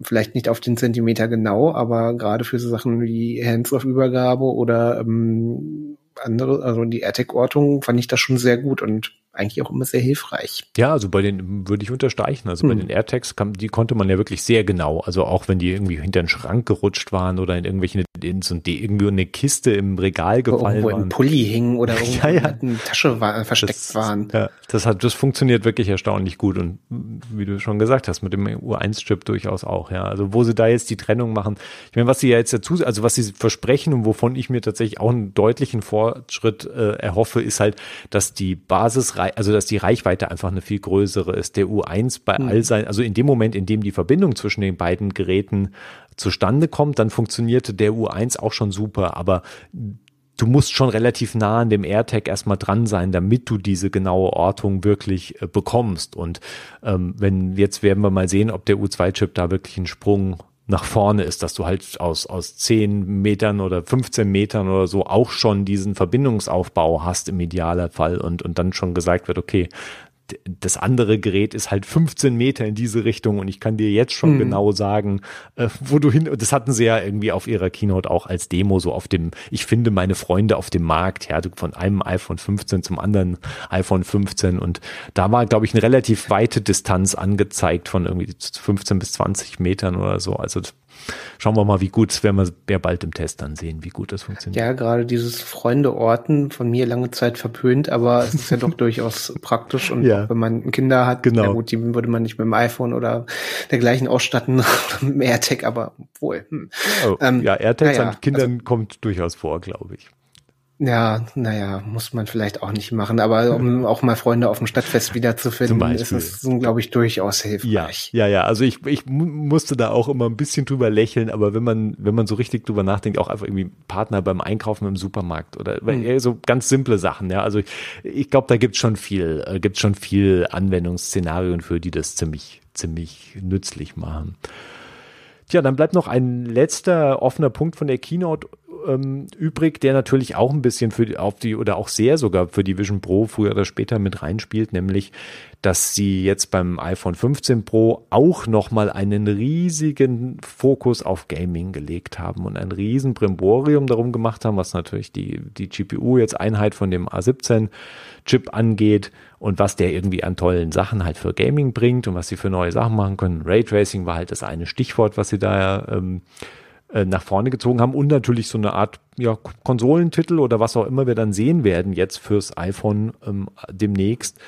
Vielleicht nicht auf den Zentimeter genau, aber gerade für so Sachen wie Hands-off-Übergabe oder ähm, andere, also die AirTag-Ortung fand ich das schon sehr gut und eigentlich auch immer sehr hilfreich. Ja, also bei den würde ich unterstreichen. Also hm. bei den AirTags, kam, die konnte man ja wirklich sehr genau. Also auch wenn die irgendwie hinter den Schrank gerutscht waren oder in irgendwelchen in so die irgendwie eine Kiste im Regal gefallen irgendwo waren. im Pulli hingen oder irgendwo ja, ja. in der Tasche war, versteckt das, waren. Ja, das hat, das funktioniert wirklich erstaunlich gut und wie du schon gesagt hast, mit dem U1-Chip durchaus auch. Ja, also wo sie da jetzt die Trennung machen. Ich meine, was sie ja jetzt dazu, also was sie versprechen und wovon ich mir tatsächlich auch einen deutlichen Fortschritt äh, erhoffe, ist halt, dass die Basis also dass die Reichweite einfach eine viel größere ist. Der U1 bei mhm. all sein, also in dem Moment, in dem die Verbindung zwischen den beiden Geräten zustande kommt, dann funktionierte der U1 auch schon super, aber du musst schon relativ nah an dem AirTag erstmal dran sein, damit du diese genaue Ortung wirklich äh, bekommst. Und ähm, wenn jetzt werden wir mal sehen, ob der U2-Chip da wirklich einen Sprung nach vorne ist, dass du halt aus, aus 10 Metern oder 15 Metern oder so auch schon diesen Verbindungsaufbau hast im Idealfall und, und dann schon gesagt wird, okay, das andere Gerät ist halt 15 Meter in diese Richtung und ich kann dir jetzt schon mhm. genau sagen, äh, wo du hin, das hatten sie ja irgendwie auf ihrer Keynote auch als Demo so auf dem, ich finde meine Freunde auf dem Markt, ja, von einem iPhone 15 zum anderen iPhone 15 und da war, glaube ich, eine relativ weite Distanz angezeigt von irgendwie 15 bis 20 Metern oder so, also schauen wir mal, wie gut, es werden wir ja bald im Test dann sehen, wie gut das funktioniert. Ja, gerade dieses Freunde-Orten von mir lange Zeit verpönt, aber es ist ja doch durchaus praktisch und ja. wenn man Kinder hat, genau. ja gut, die würde man nicht mit dem iPhone oder dergleichen ausstatten, mit dem AirTag, aber wohl. Hm. Oh, ähm, ja, AirTags ja, an Kindern also, kommt durchaus vor, glaube ich. Ja, naja, muss man vielleicht auch nicht machen, aber um auch mal Freunde auf dem Stadtfest wiederzufinden, ist es, glaube ich, durchaus hilfreich. Ja, ja, ja. Also ich, ich musste da auch immer ein bisschen drüber lächeln, aber wenn man, wenn man so richtig drüber nachdenkt, auch einfach irgendwie Partner beim Einkaufen im Supermarkt oder mhm. so ganz simple Sachen, ja. Also ich, ich glaube, da gibt's schon viel, äh, gibt's schon viel Anwendungsszenarien für, die das ziemlich, ziemlich nützlich machen. Tja, dann bleibt noch ein letzter offener Punkt von der Keynote ähm, übrig, der natürlich auch ein bisschen für die, auf die oder auch sehr sogar für die Vision Pro früher oder später mit reinspielt, nämlich dass sie jetzt beim iPhone 15 Pro auch nochmal einen riesigen Fokus auf Gaming gelegt haben und ein riesen Brimborium darum gemacht haben, was natürlich die, die GPU jetzt Einheit von dem A17 Chip angeht und was der irgendwie an tollen Sachen halt für Gaming bringt und was sie für neue Sachen machen können. Raytracing war halt das eine Stichwort, was sie da ähm, äh, nach vorne gezogen haben und natürlich so eine Art ja, Konsolentitel oder was auch immer wir dann sehen werden jetzt fürs iPhone ähm, demnächst,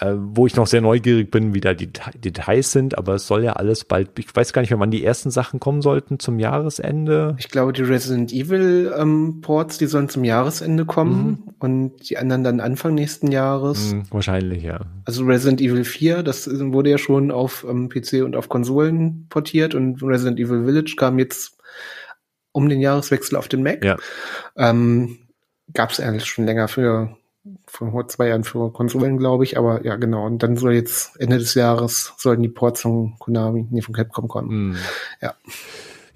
äh, wo ich noch sehr neugierig bin, wie da die Details sind, aber es soll ja alles bald, ich weiß gar nicht mehr, wann die ersten Sachen kommen sollten zum Jahresende. Ich glaube, die Resident Evil ähm, Ports, die sollen zum Jahresende kommen mhm. und die anderen dann Anfang nächsten Jahres. Mhm, wahrscheinlich, ja. Also Resident Evil 4, das wurde ja schon auf ähm, PC und auf Konsolen portiert und Resident Evil Village kam jetzt um den Jahreswechsel auf den Mac. Ja. Ähm, Gab es eigentlich schon länger für vor zwei Jahren für Konsolen, glaube ich, aber ja, genau. Und dann soll jetzt Ende des Jahres sollen die Ports von Konami, nee, von Capcom kommen. Mm. Ja.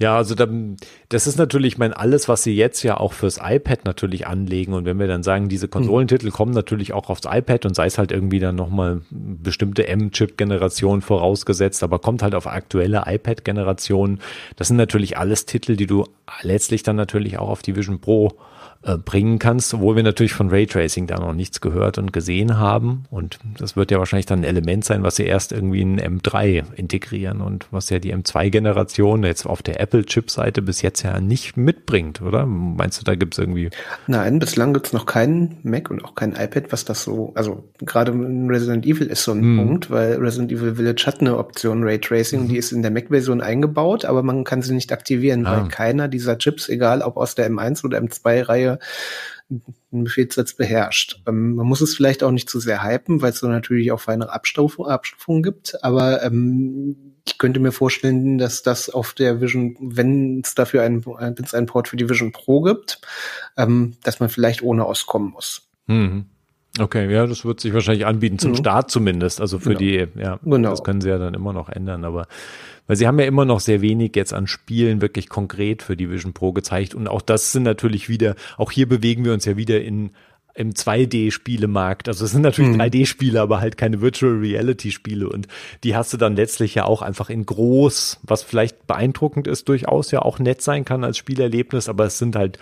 Ja, also dann, das ist natürlich, mein alles, was sie jetzt ja auch fürs iPad natürlich anlegen. Und wenn wir dann sagen, diese Konsolentitel kommen natürlich auch aufs iPad und sei es halt irgendwie dann nochmal bestimmte M-Chip-Generation vorausgesetzt, aber kommt halt auf aktuelle iPad-Generationen. Das sind natürlich alles Titel, die du letztlich dann natürlich auch auf die Vision Pro äh, bringen kannst, obwohl wir natürlich von Raytracing da noch nichts gehört und gesehen haben. Und das wird ja wahrscheinlich dann ein Element sein, was sie erst irgendwie in M3 integrieren und was ja die M2-Generation jetzt auf der Apple-Chip-Seite bis jetzt ja nicht mitbringt, oder? Meinst du, da gibt's irgendwie? Nein, bislang gibt's noch keinen Mac und auch kein iPad, was das so, also gerade Resident Evil ist so ein hm. Punkt, weil Resident Evil Village hat eine Option Raytracing, hm. die ist in der Mac-Version eingebaut, aber man kann sie nicht aktivieren, ah. weil keiner dieser Chips, egal ob aus der M1 oder M2-Reihe, einen Befehlssatz beherrscht. Ähm, man muss es vielleicht auch nicht zu sehr hypen, weil es so natürlich auch feinere Abstufungen, Abstufungen gibt, aber ähm, ich könnte mir vorstellen, dass das auf der Vision, wenn es dafür einen, wenn einen Port für die Vision Pro gibt, ähm, dass man vielleicht ohne auskommen muss. Mhm. Okay, ja, das wird sich wahrscheinlich anbieten, zum mhm. Start zumindest. Also für genau. die, ja, genau. das können sie ja dann immer noch ändern, aber weil sie haben ja immer noch sehr wenig jetzt an Spielen wirklich konkret für die Vision Pro gezeigt. Und auch das sind natürlich wieder, auch hier bewegen wir uns ja wieder in im 2D-Spielemarkt. Also es sind natürlich mhm. 3D-Spiele, aber halt keine Virtual Reality-Spiele. Und die hast du dann letztlich ja auch einfach in groß, was vielleicht beeindruckend ist, durchaus ja auch nett sein kann als Spielerlebnis, aber es sind halt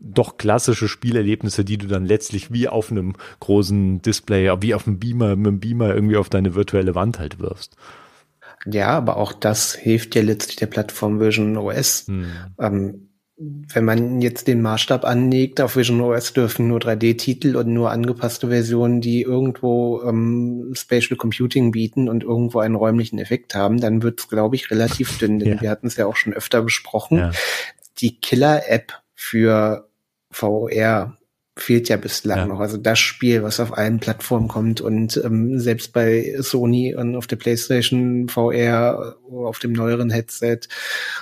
doch klassische Spielerlebnisse, die du dann letztlich wie auf einem großen Display, wie auf einem Beamer, mit einem Beamer irgendwie auf deine virtuelle Wand halt wirfst. Ja, aber auch das hilft ja letztlich der Plattform Vision OS. Hm. Ähm, wenn man jetzt den Maßstab anlegt, auf Vision OS dürfen nur 3D-Titel und nur angepasste Versionen, die irgendwo ähm, Spatial Computing bieten und irgendwo einen räumlichen Effekt haben, dann wird es, glaube ich, relativ dünn. Denn ja. wir hatten es ja auch schon öfter besprochen. Ja. Die Killer-App für VR fehlt ja bislang ja. noch. Also das Spiel, was auf allen Plattformen kommt und ähm, selbst bei Sony und auf der PlayStation VR, auf dem neueren Headset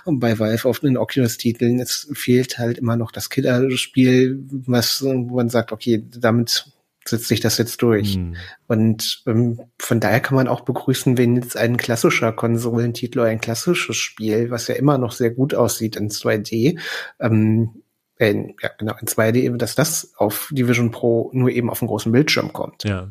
und bei Valve auf den Oculus-Titeln, es fehlt halt immer noch das Killerspiel, was wo man sagt, okay, damit setzt sich das jetzt durch. Mhm. Und ähm, von daher kann man auch begrüßen, wenn jetzt ein klassischer Konsolentitel oder ein klassisches Spiel, was ja immer noch sehr gut aussieht in 2D, ähm, in, ja, genau, in 2D, dass das auf die Vision Pro nur eben auf dem großen Bildschirm kommt. Ja.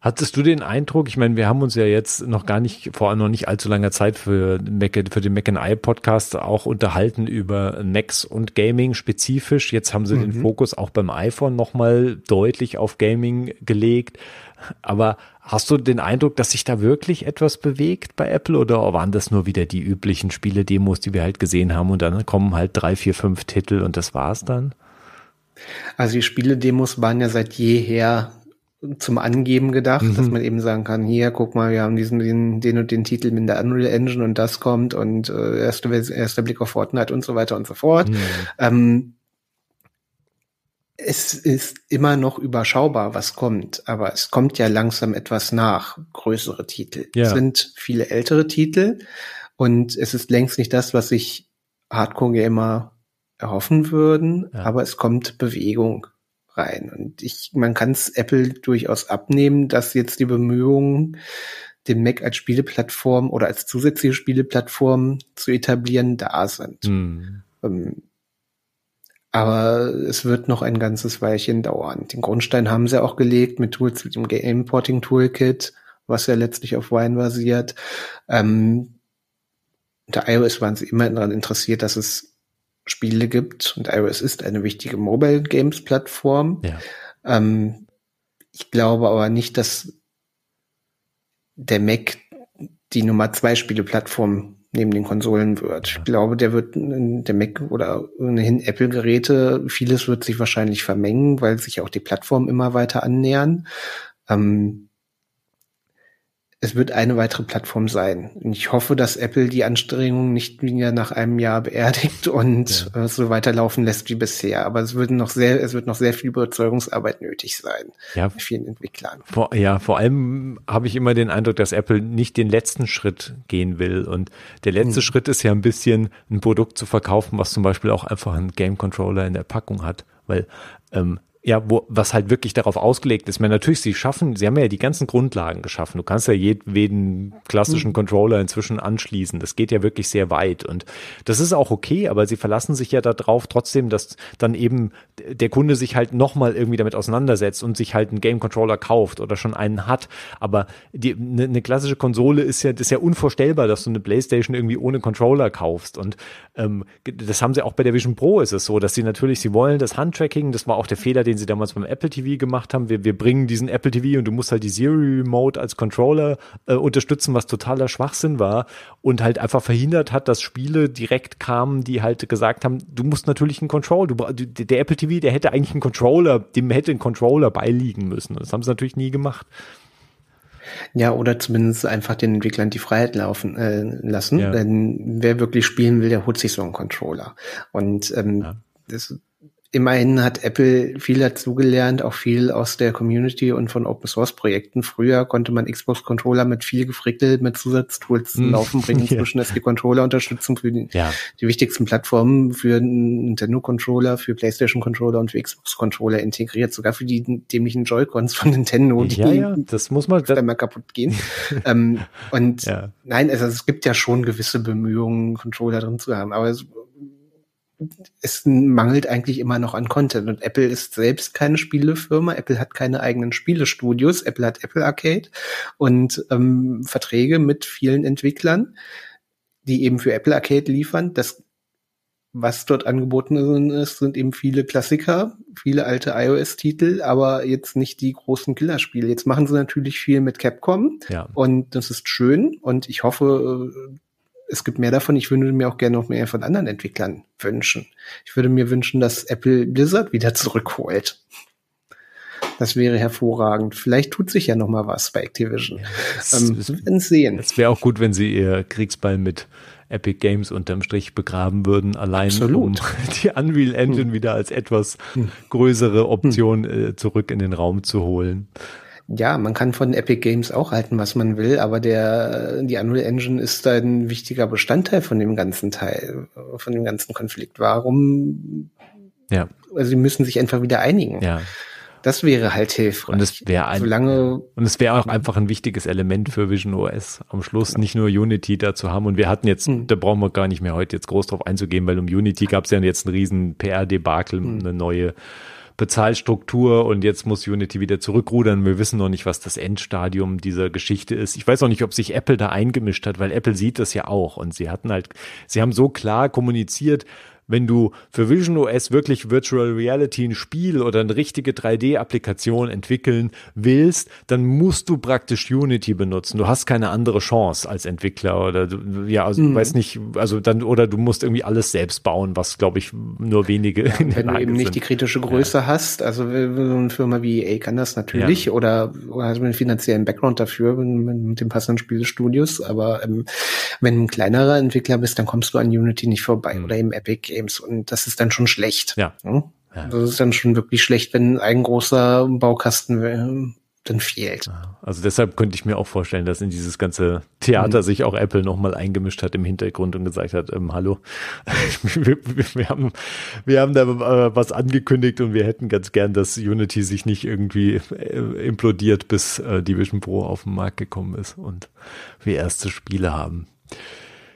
Hattest du den Eindruck, ich meine, wir haben uns ja jetzt noch gar nicht, vor allem noch nicht allzu langer Zeit für, Mac, für den Mac I Podcast auch unterhalten über Macs und Gaming spezifisch. Jetzt haben sie mhm. den Fokus auch beim iPhone nochmal deutlich auf Gaming gelegt. Aber hast du den Eindruck, dass sich da wirklich etwas bewegt bei Apple oder waren das nur wieder die üblichen Spiele-Demos, die wir halt gesehen haben und dann kommen halt drei, vier, fünf Titel und das war's dann? Also die Spiele-Demos waren ja seit jeher zum Angeben gedacht, mhm. dass man eben sagen kann, hier, guck mal, wir haben diesen, den, den und den Titel mit der Unreal Engine und das kommt und äh, erster erste Blick auf Fortnite und so weiter und so fort. Mhm. Ähm, es ist immer noch überschaubar, was kommt, aber es kommt ja langsam etwas nach, größere Titel. Ja. Es sind viele ältere Titel und es ist längst nicht das, was sich Hardcore-Gamer erhoffen würden, ja. aber es kommt Bewegung rein. Und ich, man kann es Apple durchaus abnehmen, dass jetzt die Bemühungen, den Mac als Spieleplattform oder als zusätzliche Spieleplattform zu etablieren, da sind. Mhm. Ähm, aber es wird noch ein ganzes Weilchen dauern. Den Grundstein haben sie auch gelegt mit Tools wie dem Game Importing Toolkit, was ja letztlich auf Wine basiert. Ähm, unter iOS waren sie immer daran interessiert, dass es Spiele gibt und iOS ist eine wichtige Mobile Games Plattform. Ja. Ähm, ich glaube aber nicht, dass der Mac die Nummer zwei Spieleplattform neben den Konsolen wird. Ich glaube, der wird der Mac oder ohnehin Apple-Geräte, vieles wird sich wahrscheinlich vermengen, weil sich auch die Plattformen immer weiter annähern. Ähm, es wird eine weitere Plattform sein. Und ich hoffe, dass Apple die Anstrengungen nicht wieder nach einem Jahr beerdigt und ja. äh, so weiterlaufen lässt wie bisher. Aber es wird noch sehr, es wird noch sehr viel Überzeugungsarbeit nötig sein. Ja. Bei vielen Entwicklern. Vor, ja, vor allem habe ich immer den Eindruck, dass Apple nicht den letzten Schritt gehen will. Und der letzte hm. Schritt ist ja ein bisschen ein Produkt zu verkaufen, was zum Beispiel auch einfach einen Game Controller in der Packung hat. Weil ähm, ja, wo, was halt wirklich darauf ausgelegt ist. Man natürlich, sie schaffen, sie haben ja die ganzen Grundlagen geschaffen. Du kannst ja jeden klassischen mhm. Controller inzwischen anschließen. Das geht ja wirklich sehr weit und das ist auch okay, aber sie verlassen sich ja darauf trotzdem, dass dann eben der Kunde sich halt nochmal irgendwie damit auseinandersetzt und sich halt einen Game Controller kauft oder schon einen hat. Aber die, eine, eine klassische Konsole ist ja, das ist ja unvorstellbar, dass du eine Playstation irgendwie ohne Controller kaufst und ähm, das haben sie auch bei der Vision Pro ist es so, dass sie natürlich, sie wollen das Handtracking, das war auch der Fehler, den sie damals beim Apple TV gemacht haben. Wir, wir bringen diesen Apple TV und du musst halt die Siri Remote als Controller äh, unterstützen, was totaler Schwachsinn war und halt einfach verhindert hat, dass Spiele direkt kamen, die halt gesagt haben, du musst natürlich einen Controller, du, der Apple TV, der hätte eigentlich einen Controller, dem hätte ein Controller beiliegen müssen. Das haben sie natürlich nie gemacht. Ja, oder zumindest einfach den Entwicklern die Freiheit laufen äh, lassen. Ja. Denn wer wirklich spielen will, der holt sich so einen Controller. Und ähm, ja. das immerhin hat Apple viel dazugelernt, auch viel aus der Community und von Open Source Projekten. Früher konnte man Xbox Controller mit viel Gefrickel, mit Zusatztools mm. laufen bringen. Inzwischen ist die Controller Unterstützung für die, ja. die wichtigsten Plattformen für Nintendo Controller, für PlayStation Controller und für Xbox Controller integriert, sogar für die dämlichen Joy-Cons von Nintendo, die ja, ja, das muss man dann mal kaputt gehen. ähm, und ja. nein, also es gibt ja schon gewisse Bemühungen, Controller drin zu haben, aber es mangelt eigentlich immer noch an Content. Und Apple ist selbst keine Spielefirma. Apple hat keine eigenen Spielestudios. Apple hat Apple Arcade und ähm, Verträge mit vielen Entwicklern, die eben für Apple Arcade liefern. Das, was dort angeboten ist, sind eben viele Klassiker, viele alte iOS-Titel, aber jetzt nicht die großen Killerspiele. Jetzt machen sie natürlich viel mit Capcom ja. und das ist schön und ich hoffe, es gibt mehr davon. Ich würde mir auch gerne noch mehr von anderen Entwicklern wünschen. Ich würde mir wünschen, dass Apple Blizzard wieder zurückholt. Das wäre hervorragend. Vielleicht tut sich ja noch mal was bei Activision. Ja, ähm, wir werden sehen. Es wäre auch gut, wenn sie ihr Kriegsball mit Epic Games unterm Strich begraben würden, allein Absolut. um die Unreal Engine hm. wieder als etwas hm. größere Option hm. äh, zurück in den Raum zu holen. Ja, man kann von Epic Games auch halten, was man will, aber der, die Unreal Engine ist ein wichtiger Bestandteil von dem ganzen Teil, von dem ganzen Konflikt. Warum? Ja. Also, sie müssen sich einfach wieder einigen. Ja. Das wäre halt hilfreich. Und es wäre ein, Solange, und es wäre auch einfach ein wichtiges Element für Vision OS am Schluss, nicht nur Unity da zu haben. Und wir hatten jetzt, hm. da brauchen wir gar nicht mehr heute jetzt groß drauf einzugehen, weil um Unity gab es ja jetzt einen riesen PR-Debakel, hm. eine neue Bezahlstruktur und jetzt muss Unity wieder zurückrudern. Wir wissen noch nicht, was das Endstadium dieser Geschichte ist. Ich weiß auch nicht, ob sich Apple da eingemischt hat, weil Apple sieht das ja auch und sie hatten halt, sie haben so klar kommuniziert, wenn du für Vision OS wirklich Virtual Reality ein Spiel oder eine richtige 3D-Applikation entwickeln willst, dann musst du praktisch Unity benutzen. Du hast keine andere Chance als Entwickler oder du, ja, also mhm. weiß nicht, also dann oder du musst irgendwie alles selbst bauen, was glaube ich nur wenige ja, Wenn du eben nicht sind. die kritische Größe ja. hast, also so eine Firma wie EA kann das natürlich ja. oder, oder hast einen finanziellen Background dafür mit, mit dem passenden Spielstudios, aber ähm, wenn du ein kleinerer Entwickler bist, dann kommst du an Unity nicht vorbei mhm. oder eben Epic Games und das ist dann schon schlecht. Ja. ja. Das ist dann schon wirklich schlecht, wenn ein großer Baukasten äh, dann fehlt. Also deshalb könnte ich mir auch vorstellen, dass in dieses ganze Theater mhm. sich auch Apple nochmal eingemischt hat im Hintergrund und gesagt hat, ähm, hallo, wir, wir, haben, wir haben da äh, was angekündigt und wir hätten ganz gern, dass Unity sich nicht irgendwie äh, implodiert, bis äh, Division Pro auf den Markt gekommen ist und wir erste Spiele haben.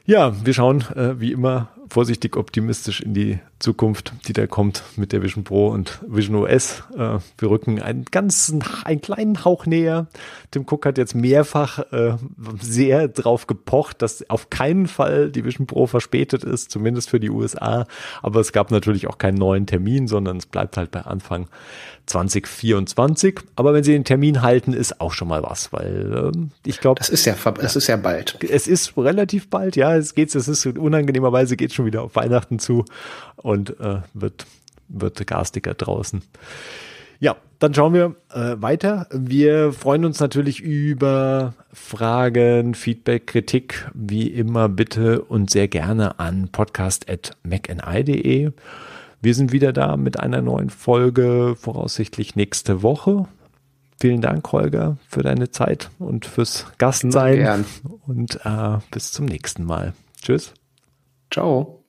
Ja, wir schauen äh, wie immer vorsichtig optimistisch in die Zukunft, die da kommt mit der Vision Pro und Vision OS. Äh, wir rücken einen ganzen, einen kleinen Hauch näher. Tim Cook hat jetzt mehrfach äh, sehr drauf gepocht, dass auf keinen Fall die Vision Pro verspätet ist, zumindest für die USA. Aber es gab natürlich auch keinen neuen Termin, sondern es bleibt halt bei Anfang 2024. Aber wenn sie den Termin halten, ist auch schon mal was, weil äh, ich glaube. Das ist ja, es ist ja bald. Es ist relativ bald, ja. Es geht, es ist unangenehmerweise geht schon wieder auf Weihnachten zu und äh, wird, wird garstiger draußen. Ja, dann schauen wir äh, weiter. Wir freuen uns natürlich über Fragen, Feedback, Kritik, wie immer bitte und sehr gerne an podcast.macni.de. Wir sind wieder da mit einer neuen Folge, voraussichtlich nächste Woche. Vielen Dank, Holger, für deine Zeit und fürs Gastsein. Gern. Und äh, bis zum nächsten Mal. Tschüss. Ciao.